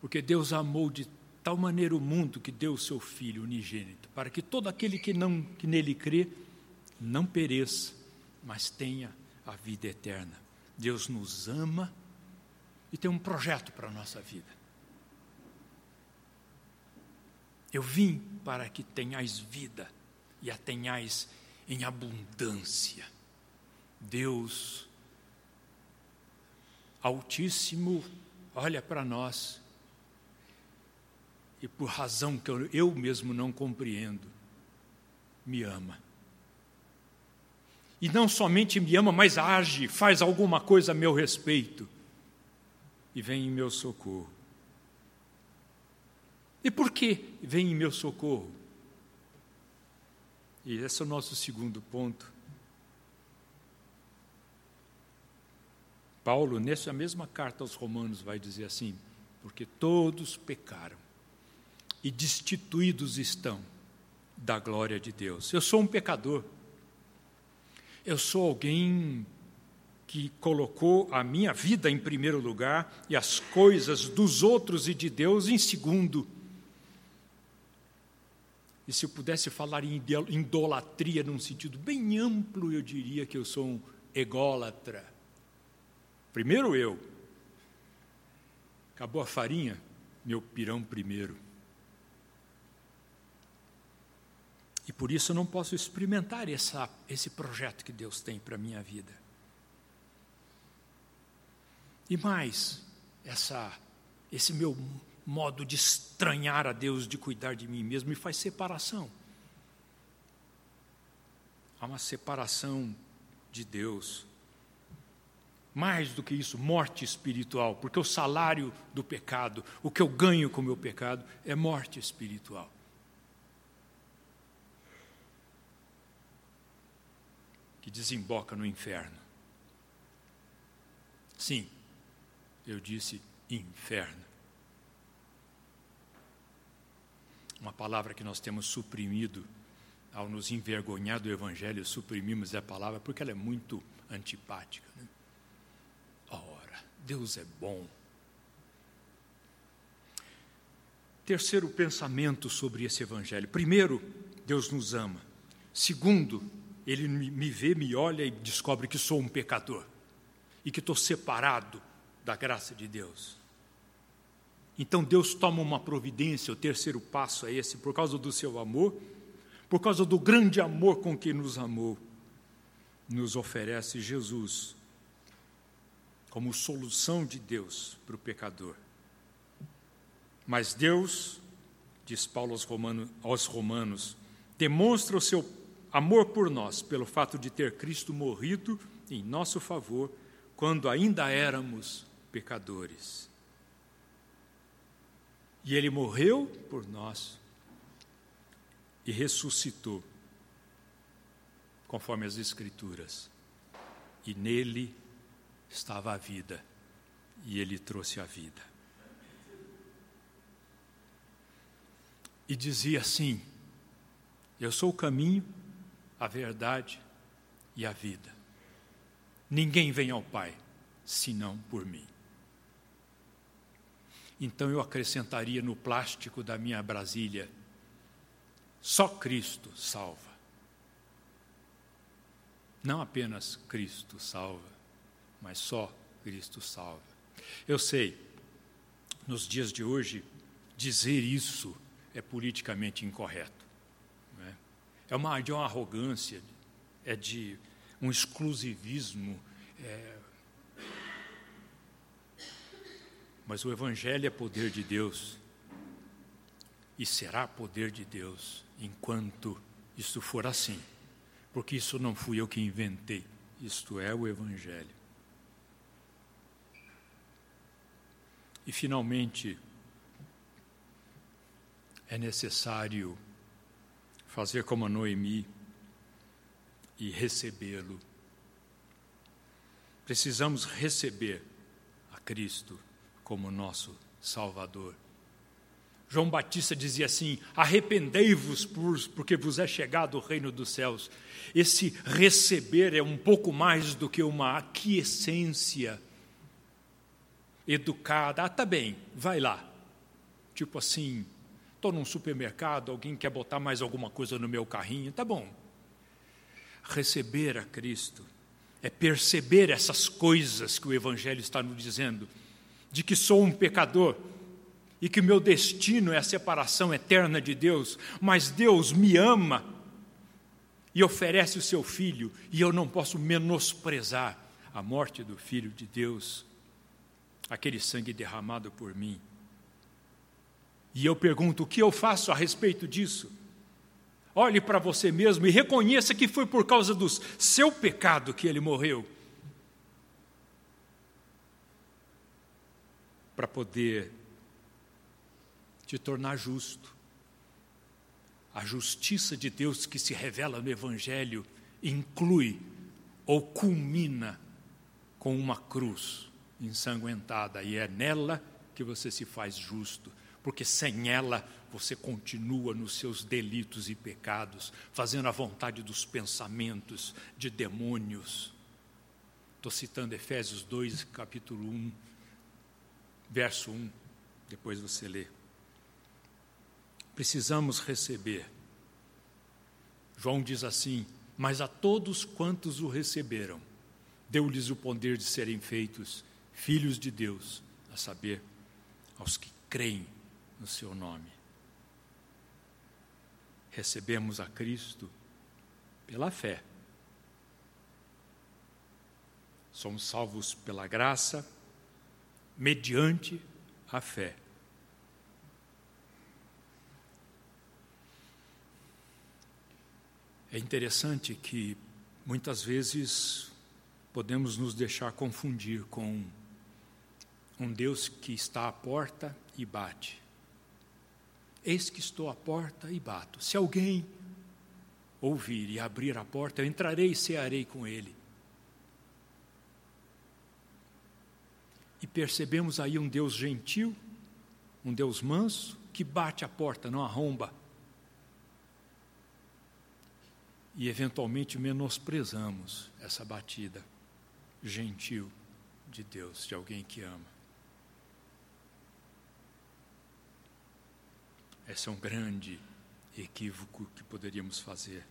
Speaker 2: Porque Deus amou de tal maneira o mundo que deu o seu Filho unigênito, para que todo aquele que, não, que nele crê não pereça, mas tenha a vida eterna. Deus nos ama e tem um projeto para a nossa vida. Eu vim para que tenhais vida e a tenhais em abundância. Deus Altíssimo olha para nós e, por razão que eu, eu mesmo não compreendo, me ama. E não somente me ama, mas age, faz alguma coisa a meu respeito e vem em meu socorro. E por que vem em meu socorro? E esse é o nosso segundo ponto. Paulo, nessa mesma carta aos Romanos, vai dizer assim: porque todos pecaram e destituídos estão da glória de Deus. Eu sou um pecador. Eu sou alguém que colocou a minha vida em primeiro lugar e as coisas dos outros e de Deus em segundo. E se eu pudesse falar em idolatria num sentido bem amplo, eu diria que eu sou um ególatra. Primeiro eu. Acabou a farinha, meu pirão primeiro. E por isso eu não posso experimentar essa, esse projeto que Deus tem para a minha vida. E mais, essa, esse meu modo de estranhar a Deus, de cuidar de mim mesmo, me faz separação. há uma separação de Deus. Mais do que isso, morte espiritual, porque o salário do pecado, o que eu ganho com o meu pecado, é morte espiritual. Que desemboca no inferno. Sim, eu disse inferno. Uma palavra que nós temos suprimido ao nos envergonhar do Evangelho, suprimimos a palavra porque ela é muito antipática. Né? Ora, Deus é bom. Terceiro pensamento sobre esse Evangelho. Primeiro, Deus nos ama. Segundo, Ele me vê, me olha e descobre que sou um pecador e que estou separado da graça de Deus. Então Deus toma uma providência, o terceiro passo é esse, por causa do seu amor, por causa do grande amor com que nos amou, nos oferece Jesus como solução de Deus para o pecador. Mas Deus, diz Paulo aos romanos, aos romanos, demonstra o seu amor por nós pelo fato de ter Cristo morrido em nosso favor quando ainda éramos pecadores. E ele morreu por nós e ressuscitou, conforme as Escrituras. E nele estava a vida, e ele trouxe a vida. E dizia assim: Eu sou o caminho, a verdade e a vida. Ninguém vem ao Pai senão por mim. Então eu acrescentaria no plástico da minha Brasília: só Cristo salva. Não apenas Cristo salva, mas só Cristo salva. Eu sei, nos dias de hoje, dizer isso é politicamente incorreto. É? é uma, de uma arrogância, é de um exclusivismo. É... Mas o Evangelho é poder de Deus e será poder de Deus enquanto isso for assim, porque isso não fui eu que inventei, isto é o Evangelho. E finalmente, é necessário fazer como Noemi e recebê-lo. Precisamos receber a Cristo como nosso Salvador. João Batista dizia assim: arrependei-vos, porque vos é chegado o reino dos céus. Esse receber é um pouco mais do que uma aquiescência educada. Ah, tá bem, vai lá. Tipo assim, estou num supermercado, alguém quer botar mais alguma coisa no meu carrinho, tá bom, receber a Cristo, é perceber essas coisas que o Evangelho está nos dizendo, de que sou um pecador e que meu destino é a separação eterna de Deus, mas Deus me ama e oferece o seu filho, e eu não posso menosprezar a morte do filho de Deus, aquele sangue derramado por mim. E eu pergunto: o que eu faço a respeito disso? Olhe para você mesmo e reconheça que foi por causa do seu pecado que ele morreu. Para poder te tornar justo. A justiça de Deus que se revela no Evangelho inclui ou culmina com uma cruz ensanguentada, e é nela que você se faz justo, porque sem ela você continua nos seus delitos e pecados, fazendo a vontade dos pensamentos de demônios. Estou citando Efésios 2, capítulo 1, verso 1, depois você lê. Precisamos receber. João diz assim: Mas a todos quantos o receberam, deu-lhes o poder de serem feitos filhos de Deus, a saber, aos que creem no seu nome recebemos a Cristo pela fé. Somos salvos pela graça, mediante a fé. É interessante que muitas vezes podemos nos deixar confundir com um Deus que está à porta e bate. Eis que estou à porta e bato. Se alguém ouvir e abrir a porta, eu entrarei e cearei com ele. E percebemos aí um Deus gentil, um Deus manso, que bate a porta, não arromba. E eventualmente menosprezamos essa batida gentil de Deus, de alguém que ama. Esse é um grande equívoco que poderíamos fazer.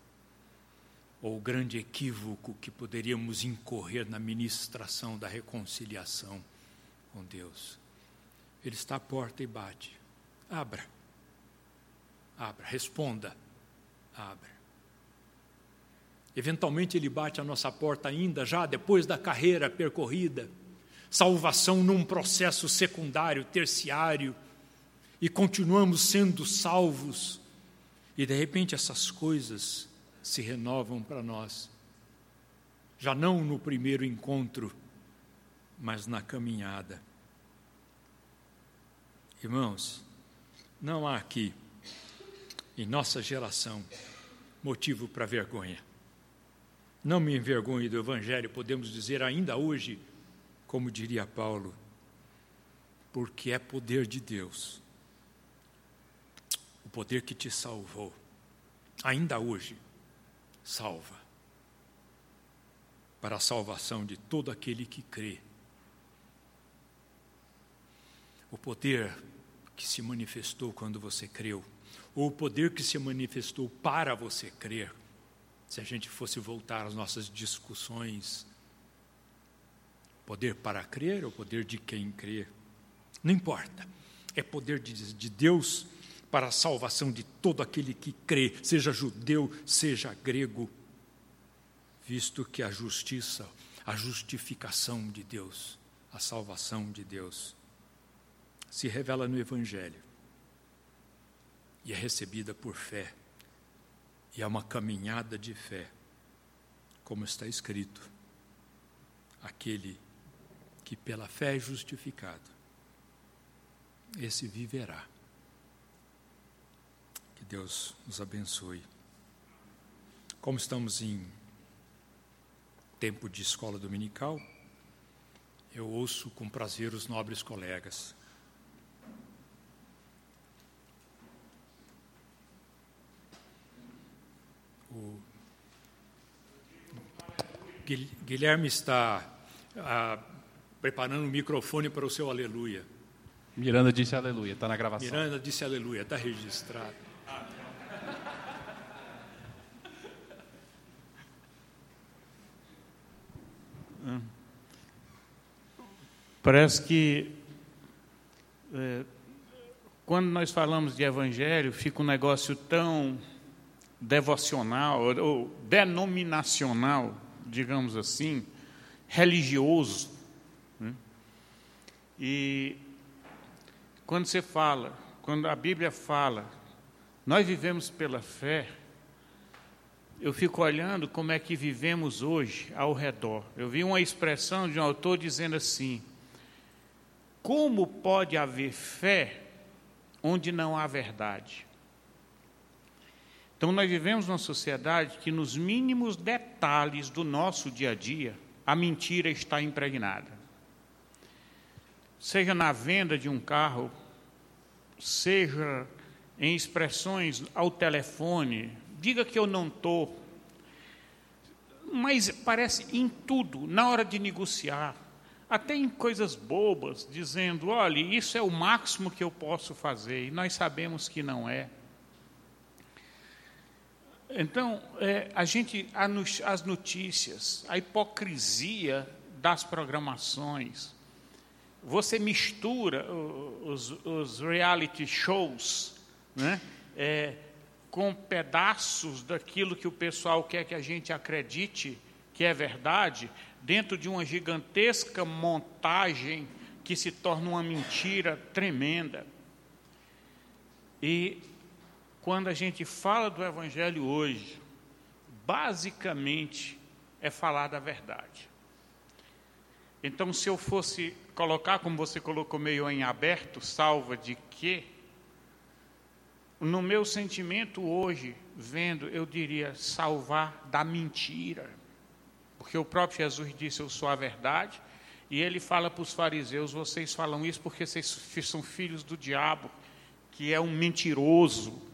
Speaker 2: Ou o grande equívoco que poderíamos incorrer na ministração da reconciliação com Deus. Ele está à porta e bate. Abra. Abra. Responda. Abra. Eventualmente ele bate a nossa porta ainda, já depois da carreira percorrida. Salvação num processo secundário, terciário, e continuamos sendo salvos, e de repente essas coisas se renovam para nós, já não no primeiro encontro, mas na caminhada. Irmãos, não há aqui, em nossa geração, motivo para vergonha. Não me envergonhe do Evangelho, podemos dizer ainda hoje, como diria Paulo, porque é poder de Deus o poder que te salvou, ainda hoje, salva para a salvação de todo aquele que crê. O poder que se manifestou quando você creu, ou o poder que se manifestou para você crer, se a gente fosse voltar às nossas discussões, poder para crer ou poder de quem crê, não importa, é poder de, de Deus para a salvação de todo aquele que crê, seja judeu, seja grego, visto que a justiça, a justificação de Deus, a salvação de Deus, se revela no Evangelho e é recebida por fé, e é uma caminhada de fé, como está escrito: aquele que pela fé é justificado, esse viverá. Que Deus nos abençoe. Como estamos em tempo de escola dominical, eu ouço com prazer os nobres colegas. O Guilherme está ah, preparando o microfone para o seu aleluia.
Speaker 3: Miranda disse aleluia, está na gravação.
Speaker 2: Miranda disse aleluia, está registrado.
Speaker 4: Parece que é, quando nós falamos de evangelho, fica um negócio tão devocional ou denominacional, digamos assim, religioso. Né? E quando você fala, quando a Bíblia fala, nós vivemos pela fé, eu fico olhando como é que vivemos hoje ao redor. Eu vi uma expressão de um autor dizendo assim: como pode haver fé onde não há verdade? Então, nós vivemos numa sociedade que, nos mínimos detalhes do nosso dia a dia, a mentira está impregnada. Seja na venda de um carro, seja em expressões ao telefone, diga que eu não estou. Mas parece em tudo, na hora de negociar, até em coisas bobas, dizendo: olha, isso é o máximo que eu posso fazer, e nós sabemos que não é. Então, é, a gente, as notícias, a hipocrisia das programações, você mistura os, os reality shows né, é, com pedaços daquilo que o pessoal quer que a gente acredite que é verdade, dentro de uma gigantesca montagem que se torna uma mentira tremenda. E quando a gente fala do Evangelho hoje, basicamente é falar da verdade. Então, se eu fosse colocar, como você colocou meio em aberto, salva de quê? No meu sentimento hoje, vendo, eu diria salvar da mentira. Porque o próprio Jesus disse: Eu sou a verdade. E ele fala para os fariseus: Vocês falam isso porque vocês são filhos do diabo, que é um mentiroso.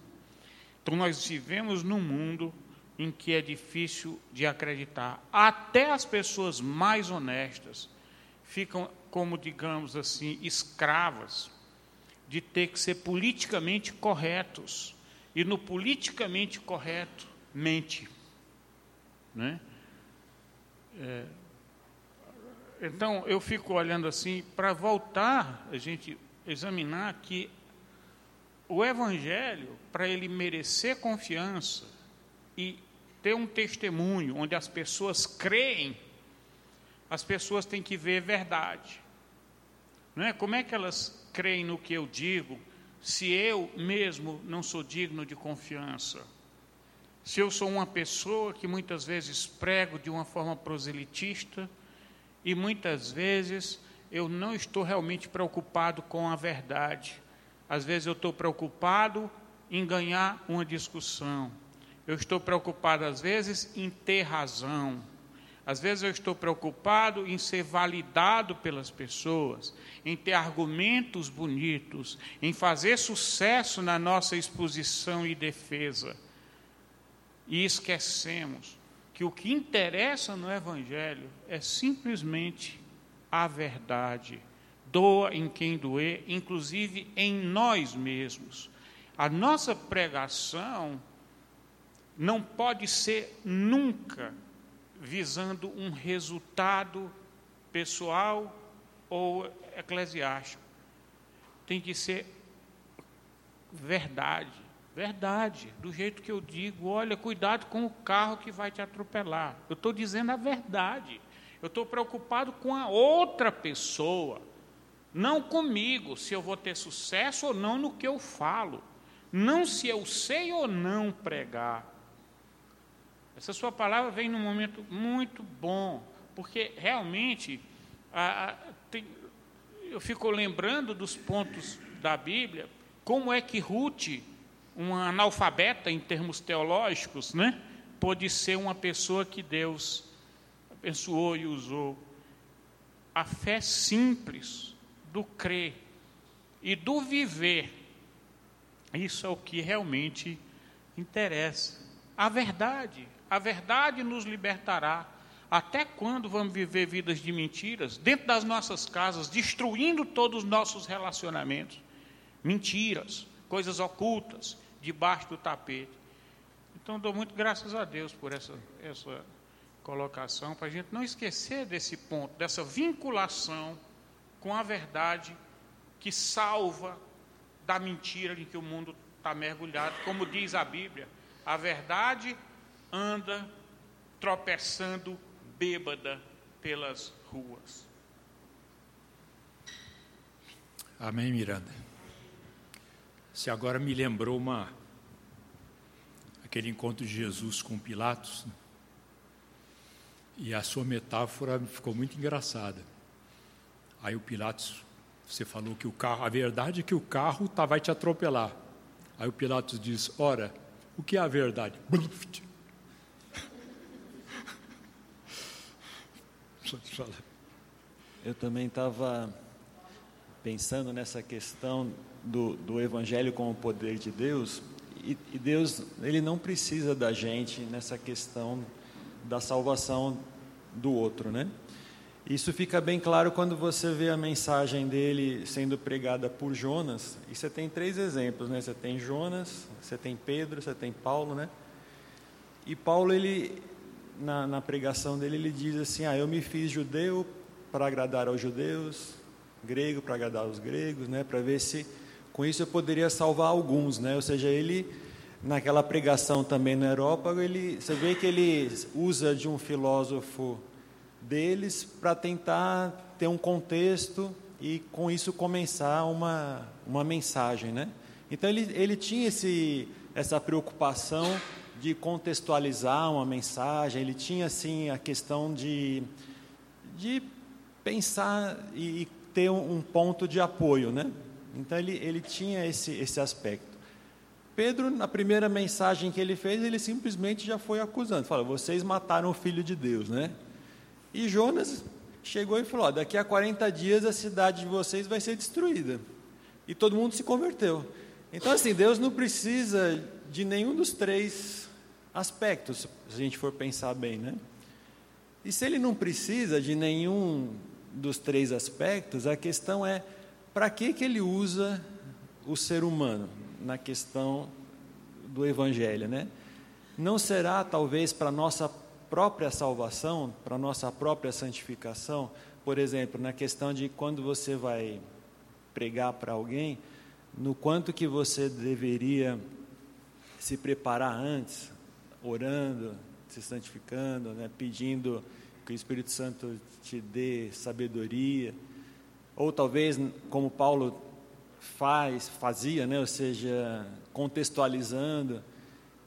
Speaker 4: Então, nós vivemos num mundo em que é difícil de acreditar. Até as pessoas mais honestas ficam, como digamos assim, escravas de ter que ser politicamente corretos. E no politicamente correto, mente. Né? É, então, eu fico olhando assim, para voltar a gente examinar que o Evangelho, para ele merecer confiança e ter um testemunho onde as pessoas creem as pessoas têm que ver verdade. Não é? Como é que elas creem no que eu digo se eu mesmo não sou digno de confiança? Se eu sou uma pessoa que muitas vezes prego de uma forma proselitista e muitas vezes eu não estou realmente preocupado com a verdade. Às vezes eu estou preocupado em ganhar uma discussão. Eu estou preocupado, às vezes, em ter razão. Às vezes eu estou preocupado em ser validado pelas pessoas, em ter argumentos bonitos, em fazer sucesso na nossa exposição e defesa. E esquecemos que o que interessa no Evangelho é simplesmente a verdade. Doa em quem doer, inclusive em nós mesmos. A nossa pregação não pode ser nunca visando um resultado pessoal ou eclesiástico. Tem que ser verdade, verdade, do jeito que eu digo. Olha, cuidado com o carro que vai te atropelar. Eu estou dizendo a verdade. Eu estou preocupado com a outra pessoa, não comigo, se eu vou ter sucesso ou não no que eu falo, não se eu sei ou não pregar. Essa sua palavra vem num momento muito bom, porque realmente a, a, tem, eu fico lembrando dos pontos da Bíblia, como é que Ruth, uma analfabeta em termos teológicos, né, pôde ser uma pessoa que Deus abençoou e usou. A fé simples do crer e do viver, isso é o que realmente interessa. A verdade, a verdade nos libertará. Até quando vamos viver vidas de mentiras dentro das nossas casas, destruindo todos os nossos relacionamentos? Mentiras, coisas ocultas, debaixo do tapete. Então, dou muito graças a Deus por essa, essa colocação, para a gente não esquecer desse ponto, dessa vinculação com a verdade que salva da mentira em que o mundo está mergulhado. Como diz a Bíblia, a verdade anda tropeçando bêbada pelas ruas.
Speaker 2: Amém, Miranda. Se agora me lembrou uma aquele encontro de Jesus com Pilatos, né? e a sua metáfora ficou muito engraçada. Aí o Pilatos, você falou que o carro, a verdade é que o carro tá, vai te atropelar. Aí o Pilatos diz: Ora, o que é a verdade?
Speaker 5: Eu também estava pensando nessa questão do, do Evangelho como poder de Deus, e, e Deus ele não precisa da gente nessa questão da salvação do outro, né? Isso fica bem claro quando você vê a mensagem dele sendo pregada por Jonas. E você tem três exemplos, né? Você tem Jonas, você tem Pedro, você tem Paulo, né? E Paulo ele na, na pregação dele, ele diz assim: Ah, eu me fiz judeu para agradar aos judeus, grego para agradar aos gregos, né, para ver se com isso eu poderia salvar alguns. Né? Ou seja, ele, naquela pregação também na Europa, ele, você vê que ele usa de um filósofo deles para tentar ter um contexto e com isso começar uma, uma mensagem. Né? Então ele, ele tinha esse, essa preocupação de contextualizar uma mensagem, ele tinha assim a questão de, de pensar e, e ter um, ponto de apoio, né? Então ele, ele tinha esse, esse aspecto. Pedro, na primeira mensagem que ele fez, ele simplesmente já foi acusando, falou: vocês mataram o filho de Deus, né? E Jonas chegou e falou: daqui a 40 dias a cidade de vocês vai ser destruída. E todo mundo se converteu. Então, assim, Deus não precisa de nenhum dos três aspectos, se a gente for pensar bem, né? E se ele não precisa de nenhum dos três aspectos, a questão é para que, que ele usa o ser humano na questão do evangelho, né? Não será talvez para nossa própria salvação, para nossa própria santificação, por exemplo, na questão de quando você vai pregar para alguém, no quanto que você deveria se preparar antes, orando, se santificando, né, pedindo que o Espírito Santo te dê sabedoria, ou talvez como Paulo faz, fazia, né, ou seja, contextualizando.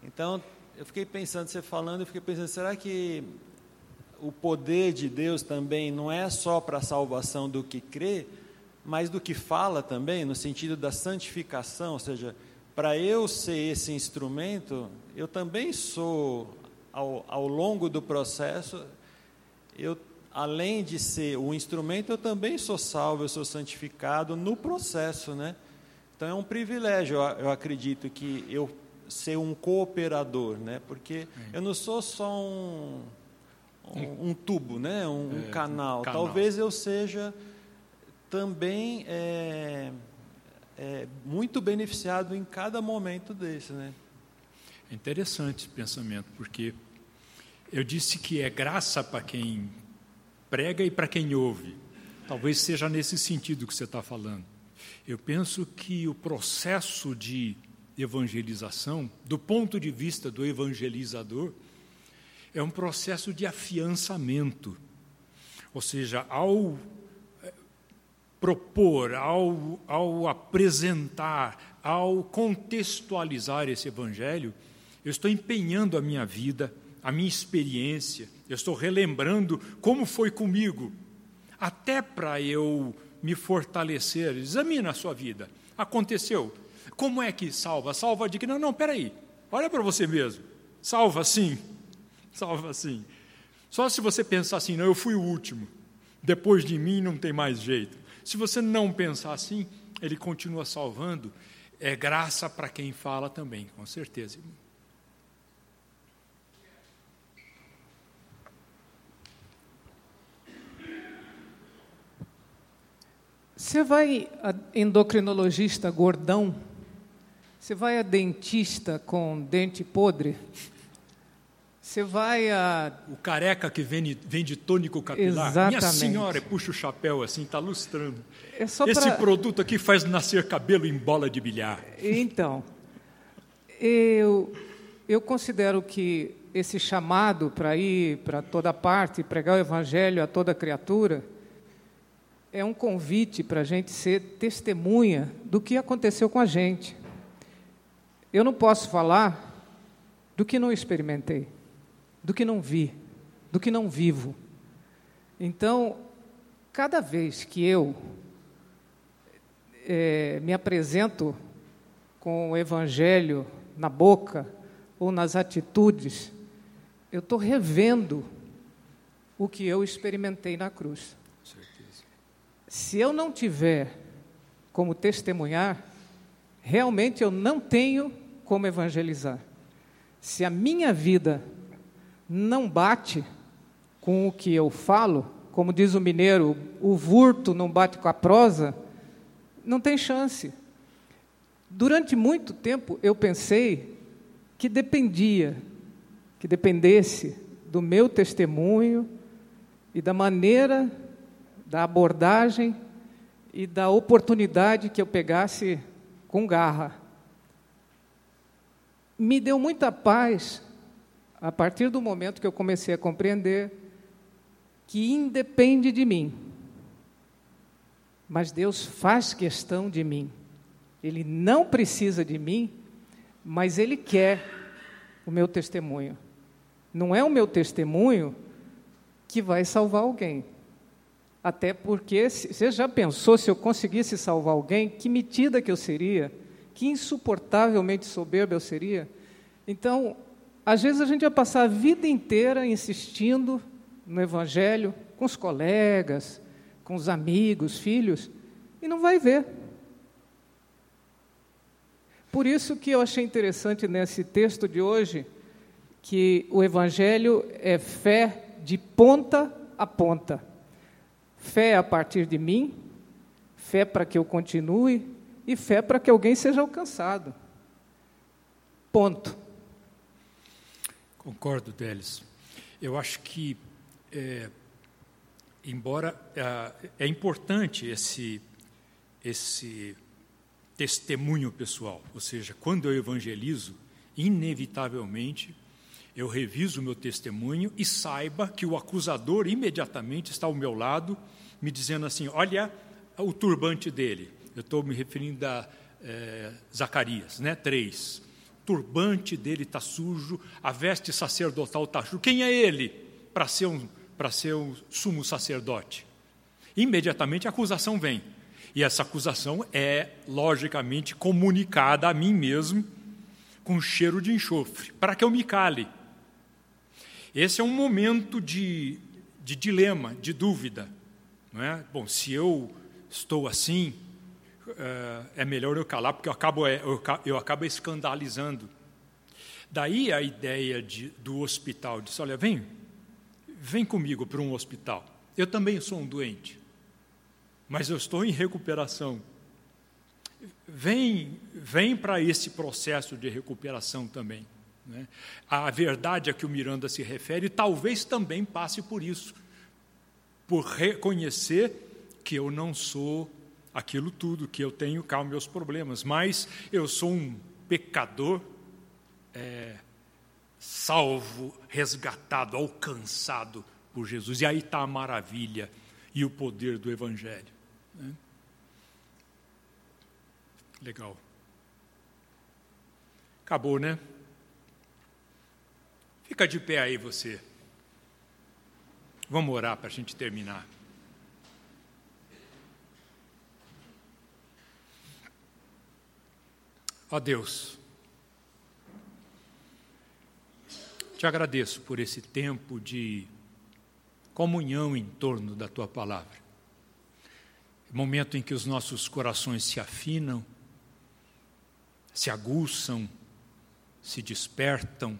Speaker 5: Então, eu fiquei pensando, você falando, eu fiquei pensando, será que o poder de Deus também não é só para a salvação do que crê, mas do que fala também, no sentido da santificação, ou seja, para eu ser esse instrumento, eu também sou, ao, ao longo do processo, eu, além de ser o instrumento, eu também sou salvo, eu sou santificado no processo, né? Então é um privilégio, eu, eu acredito, que eu ser um cooperador, né? Porque eu não sou só um, um, um tubo, né? Um, é, canal. canal. Talvez eu seja também é, é, muito beneficiado em cada momento desse, né?
Speaker 2: É interessante esse pensamento, porque eu disse que é graça para quem prega e para quem ouve. Talvez seja nesse sentido que você está falando. Eu penso que o processo de evangelização, do ponto de vista do evangelizador, é um processo de afiançamento. Ou seja, ao propor, ao, ao apresentar, ao contextualizar esse evangelho, eu estou empenhando a minha vida, a minha experiência, eu estou relembrando como foi comigo, até para eu me fortalecer. Examina a sua vida. Aconteceu. Como é que salva? Salva de que não, não, peraí. Olha para você mesmo. Salva sim. Salva sim. Só se você pensar assim, não, eu fui o último. Depois de mim não tem mais jeito. Se você não pensar assim, ele continua salvando. É graça para quem fala também, com certeza.
Speaker 6: Você vai a endocrinologista gordão? Você vai a dentista com dente podre? Você vai a.
Speaker 2: O careca que vende, vende tônico capilar.
Speaker 6: Exatamente.
Speaker 2: Minha senhora, puxa o chapéu assim, está lustrando.
Speaker 6: É
Speaker 2: Esse
Speaker 6: pra...
Speaker 2: produto aqui faz nascer cabelo em bola de bilhar.
Speaker 6: Então, eu, eu considero que esse chamado para ir para toda parte, pregar o evangelho a toda criatura, é um convite para a gente ser testemunha do que aconteceu com a gente. Eu não posso falar do que não experimentei do que não vi, do que não vivo. Então, cada vez que eu é, me apresento com o Evangelho na boca ou nas atitudes, eu estou revendo o que eu experimentei na cruz. Se eu não tiver como testemunhar, realmente eu não tenho como evangelizar. Se a minha vida não bate com o que eu falo, como diz o mineiro, o vurto não bate com a prosa, não tem chance. Durante muito tempo eu pensei que dependia, que dependesse do meu testemunho e da maneira da abordagem e da oportunidade que eu pegasse com garra. Me deu muita paz a partir do momento que eu comecei a compreender que independe de mim, mas Deus faz questão de mim. Ele não precisa de mim, mas Ele quer o meu testemunho. Não é o meu testemunho que vai salvar alguém. Até porque, você já pensou se eu conseguisse salvar alguém, que metida que eu seria, que insuportavelmente soberba eu seria? Então, às vezes a gente vai passar a vida inteira insistindo no Evangelho, com os colegas, com os amigos, filhos, e não vai ver. Por isso que eu achei interessante nesse texto de hoje que o Evangelho é fé de ponta a ponta. Fé a partir de mim, fé para que eu continue e fé para que alguém seja alcançado. Ponto.
Speaker 2: Concordo, Délis. Eu acho que, é, embora é, é importante esse, esse testemunho pessoal, ou seja, quando eu evangelizo, inevitavelmente eu reviso o meu testemunho e saiba que o acusador imediatamente está ao meu lado, me dizendo assim: olha o turbante dele. Eu estou me referindo a é, Zacarias, né? 3 turbante dele está sujo, a veste sacerdotal está suja. Quem é ele para ser, um, ser um sumo sacerdote? Imediatamente a acusação vem. E essa acusação é, logicamente, comunicada a mim mesmo com cheiro de enxofre, para que eu me cale. Esse é um momento de, de dilema, de dúvida. Não é? Bom, se eu estou assim, é, é melhor eu calar, porque eu acabo, é, eu acabo escandalizando. Daí a ideia de, do hospital, disse, olha, vem, vem comigo para um hospital. Eu também sou um doente, mas eu estou em recuperação. Vem, vem para esse processo de recuperação também. Né? A verdade a que o Miranda se refere talvez também passe por isso, por reconhecer que eu não sou aquilo tudo, que eu tenho cá meus problemas, mas eu sou um pecador é, salvo, resgatado, alcançado por Jesus. E aí está a maravilha e o poder do Evangelho. Né? Legal. Acabou, né? Fica de pé aí você. Vamos orar para a gente terminar. Ó Deus, te agradeço por esse tempo de comunhão em torno da tua palavra. Momento em que os nossos corações se afinam, se aguçam, se despertam,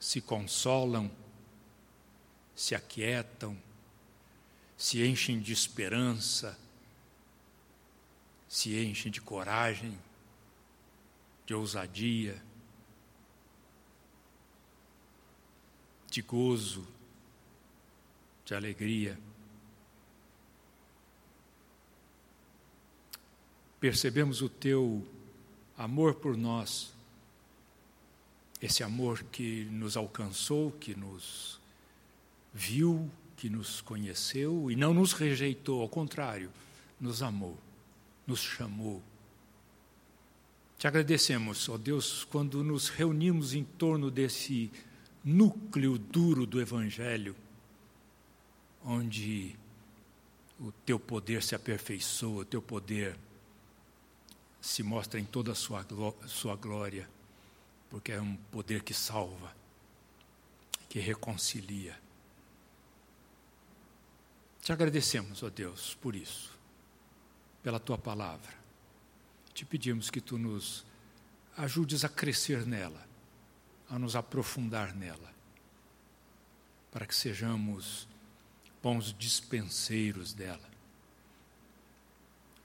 Speaker 2: se consolam, se aquietam, se enchem de esperança, se enchem de coragem de ousadia, de gozo, de alegria. Percebemos o teu amor por nós, esse amor que nos alcançou, que nos viu, que nos conheceu e não nos rejeitou, ao contrário, nos amou, nos chamou te agradecemos, ó Deus, quando nos reunimos em torno desse núcleo duro do Evangelho, onde o teu poder se aperfeiçoa, o teu poder se mostra em toda a sua, sua glória, porque é um poder que salva, que reconcilia. Te agradecemos, ó Deus, por isso, pela tua palavra te pedimos que tu nos ajudes a crescer nela, a nos aprofundar nela, para que sejamos bons dispenseiros dela,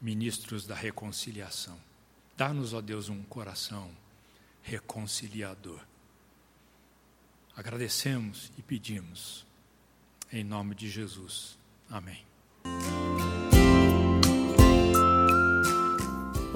Speaker 2: ministros da reconciliação. Dá-nos, ó Deus, um coração reconciliador. Agradecemos e pedimos, em nome de Jesus. Amém.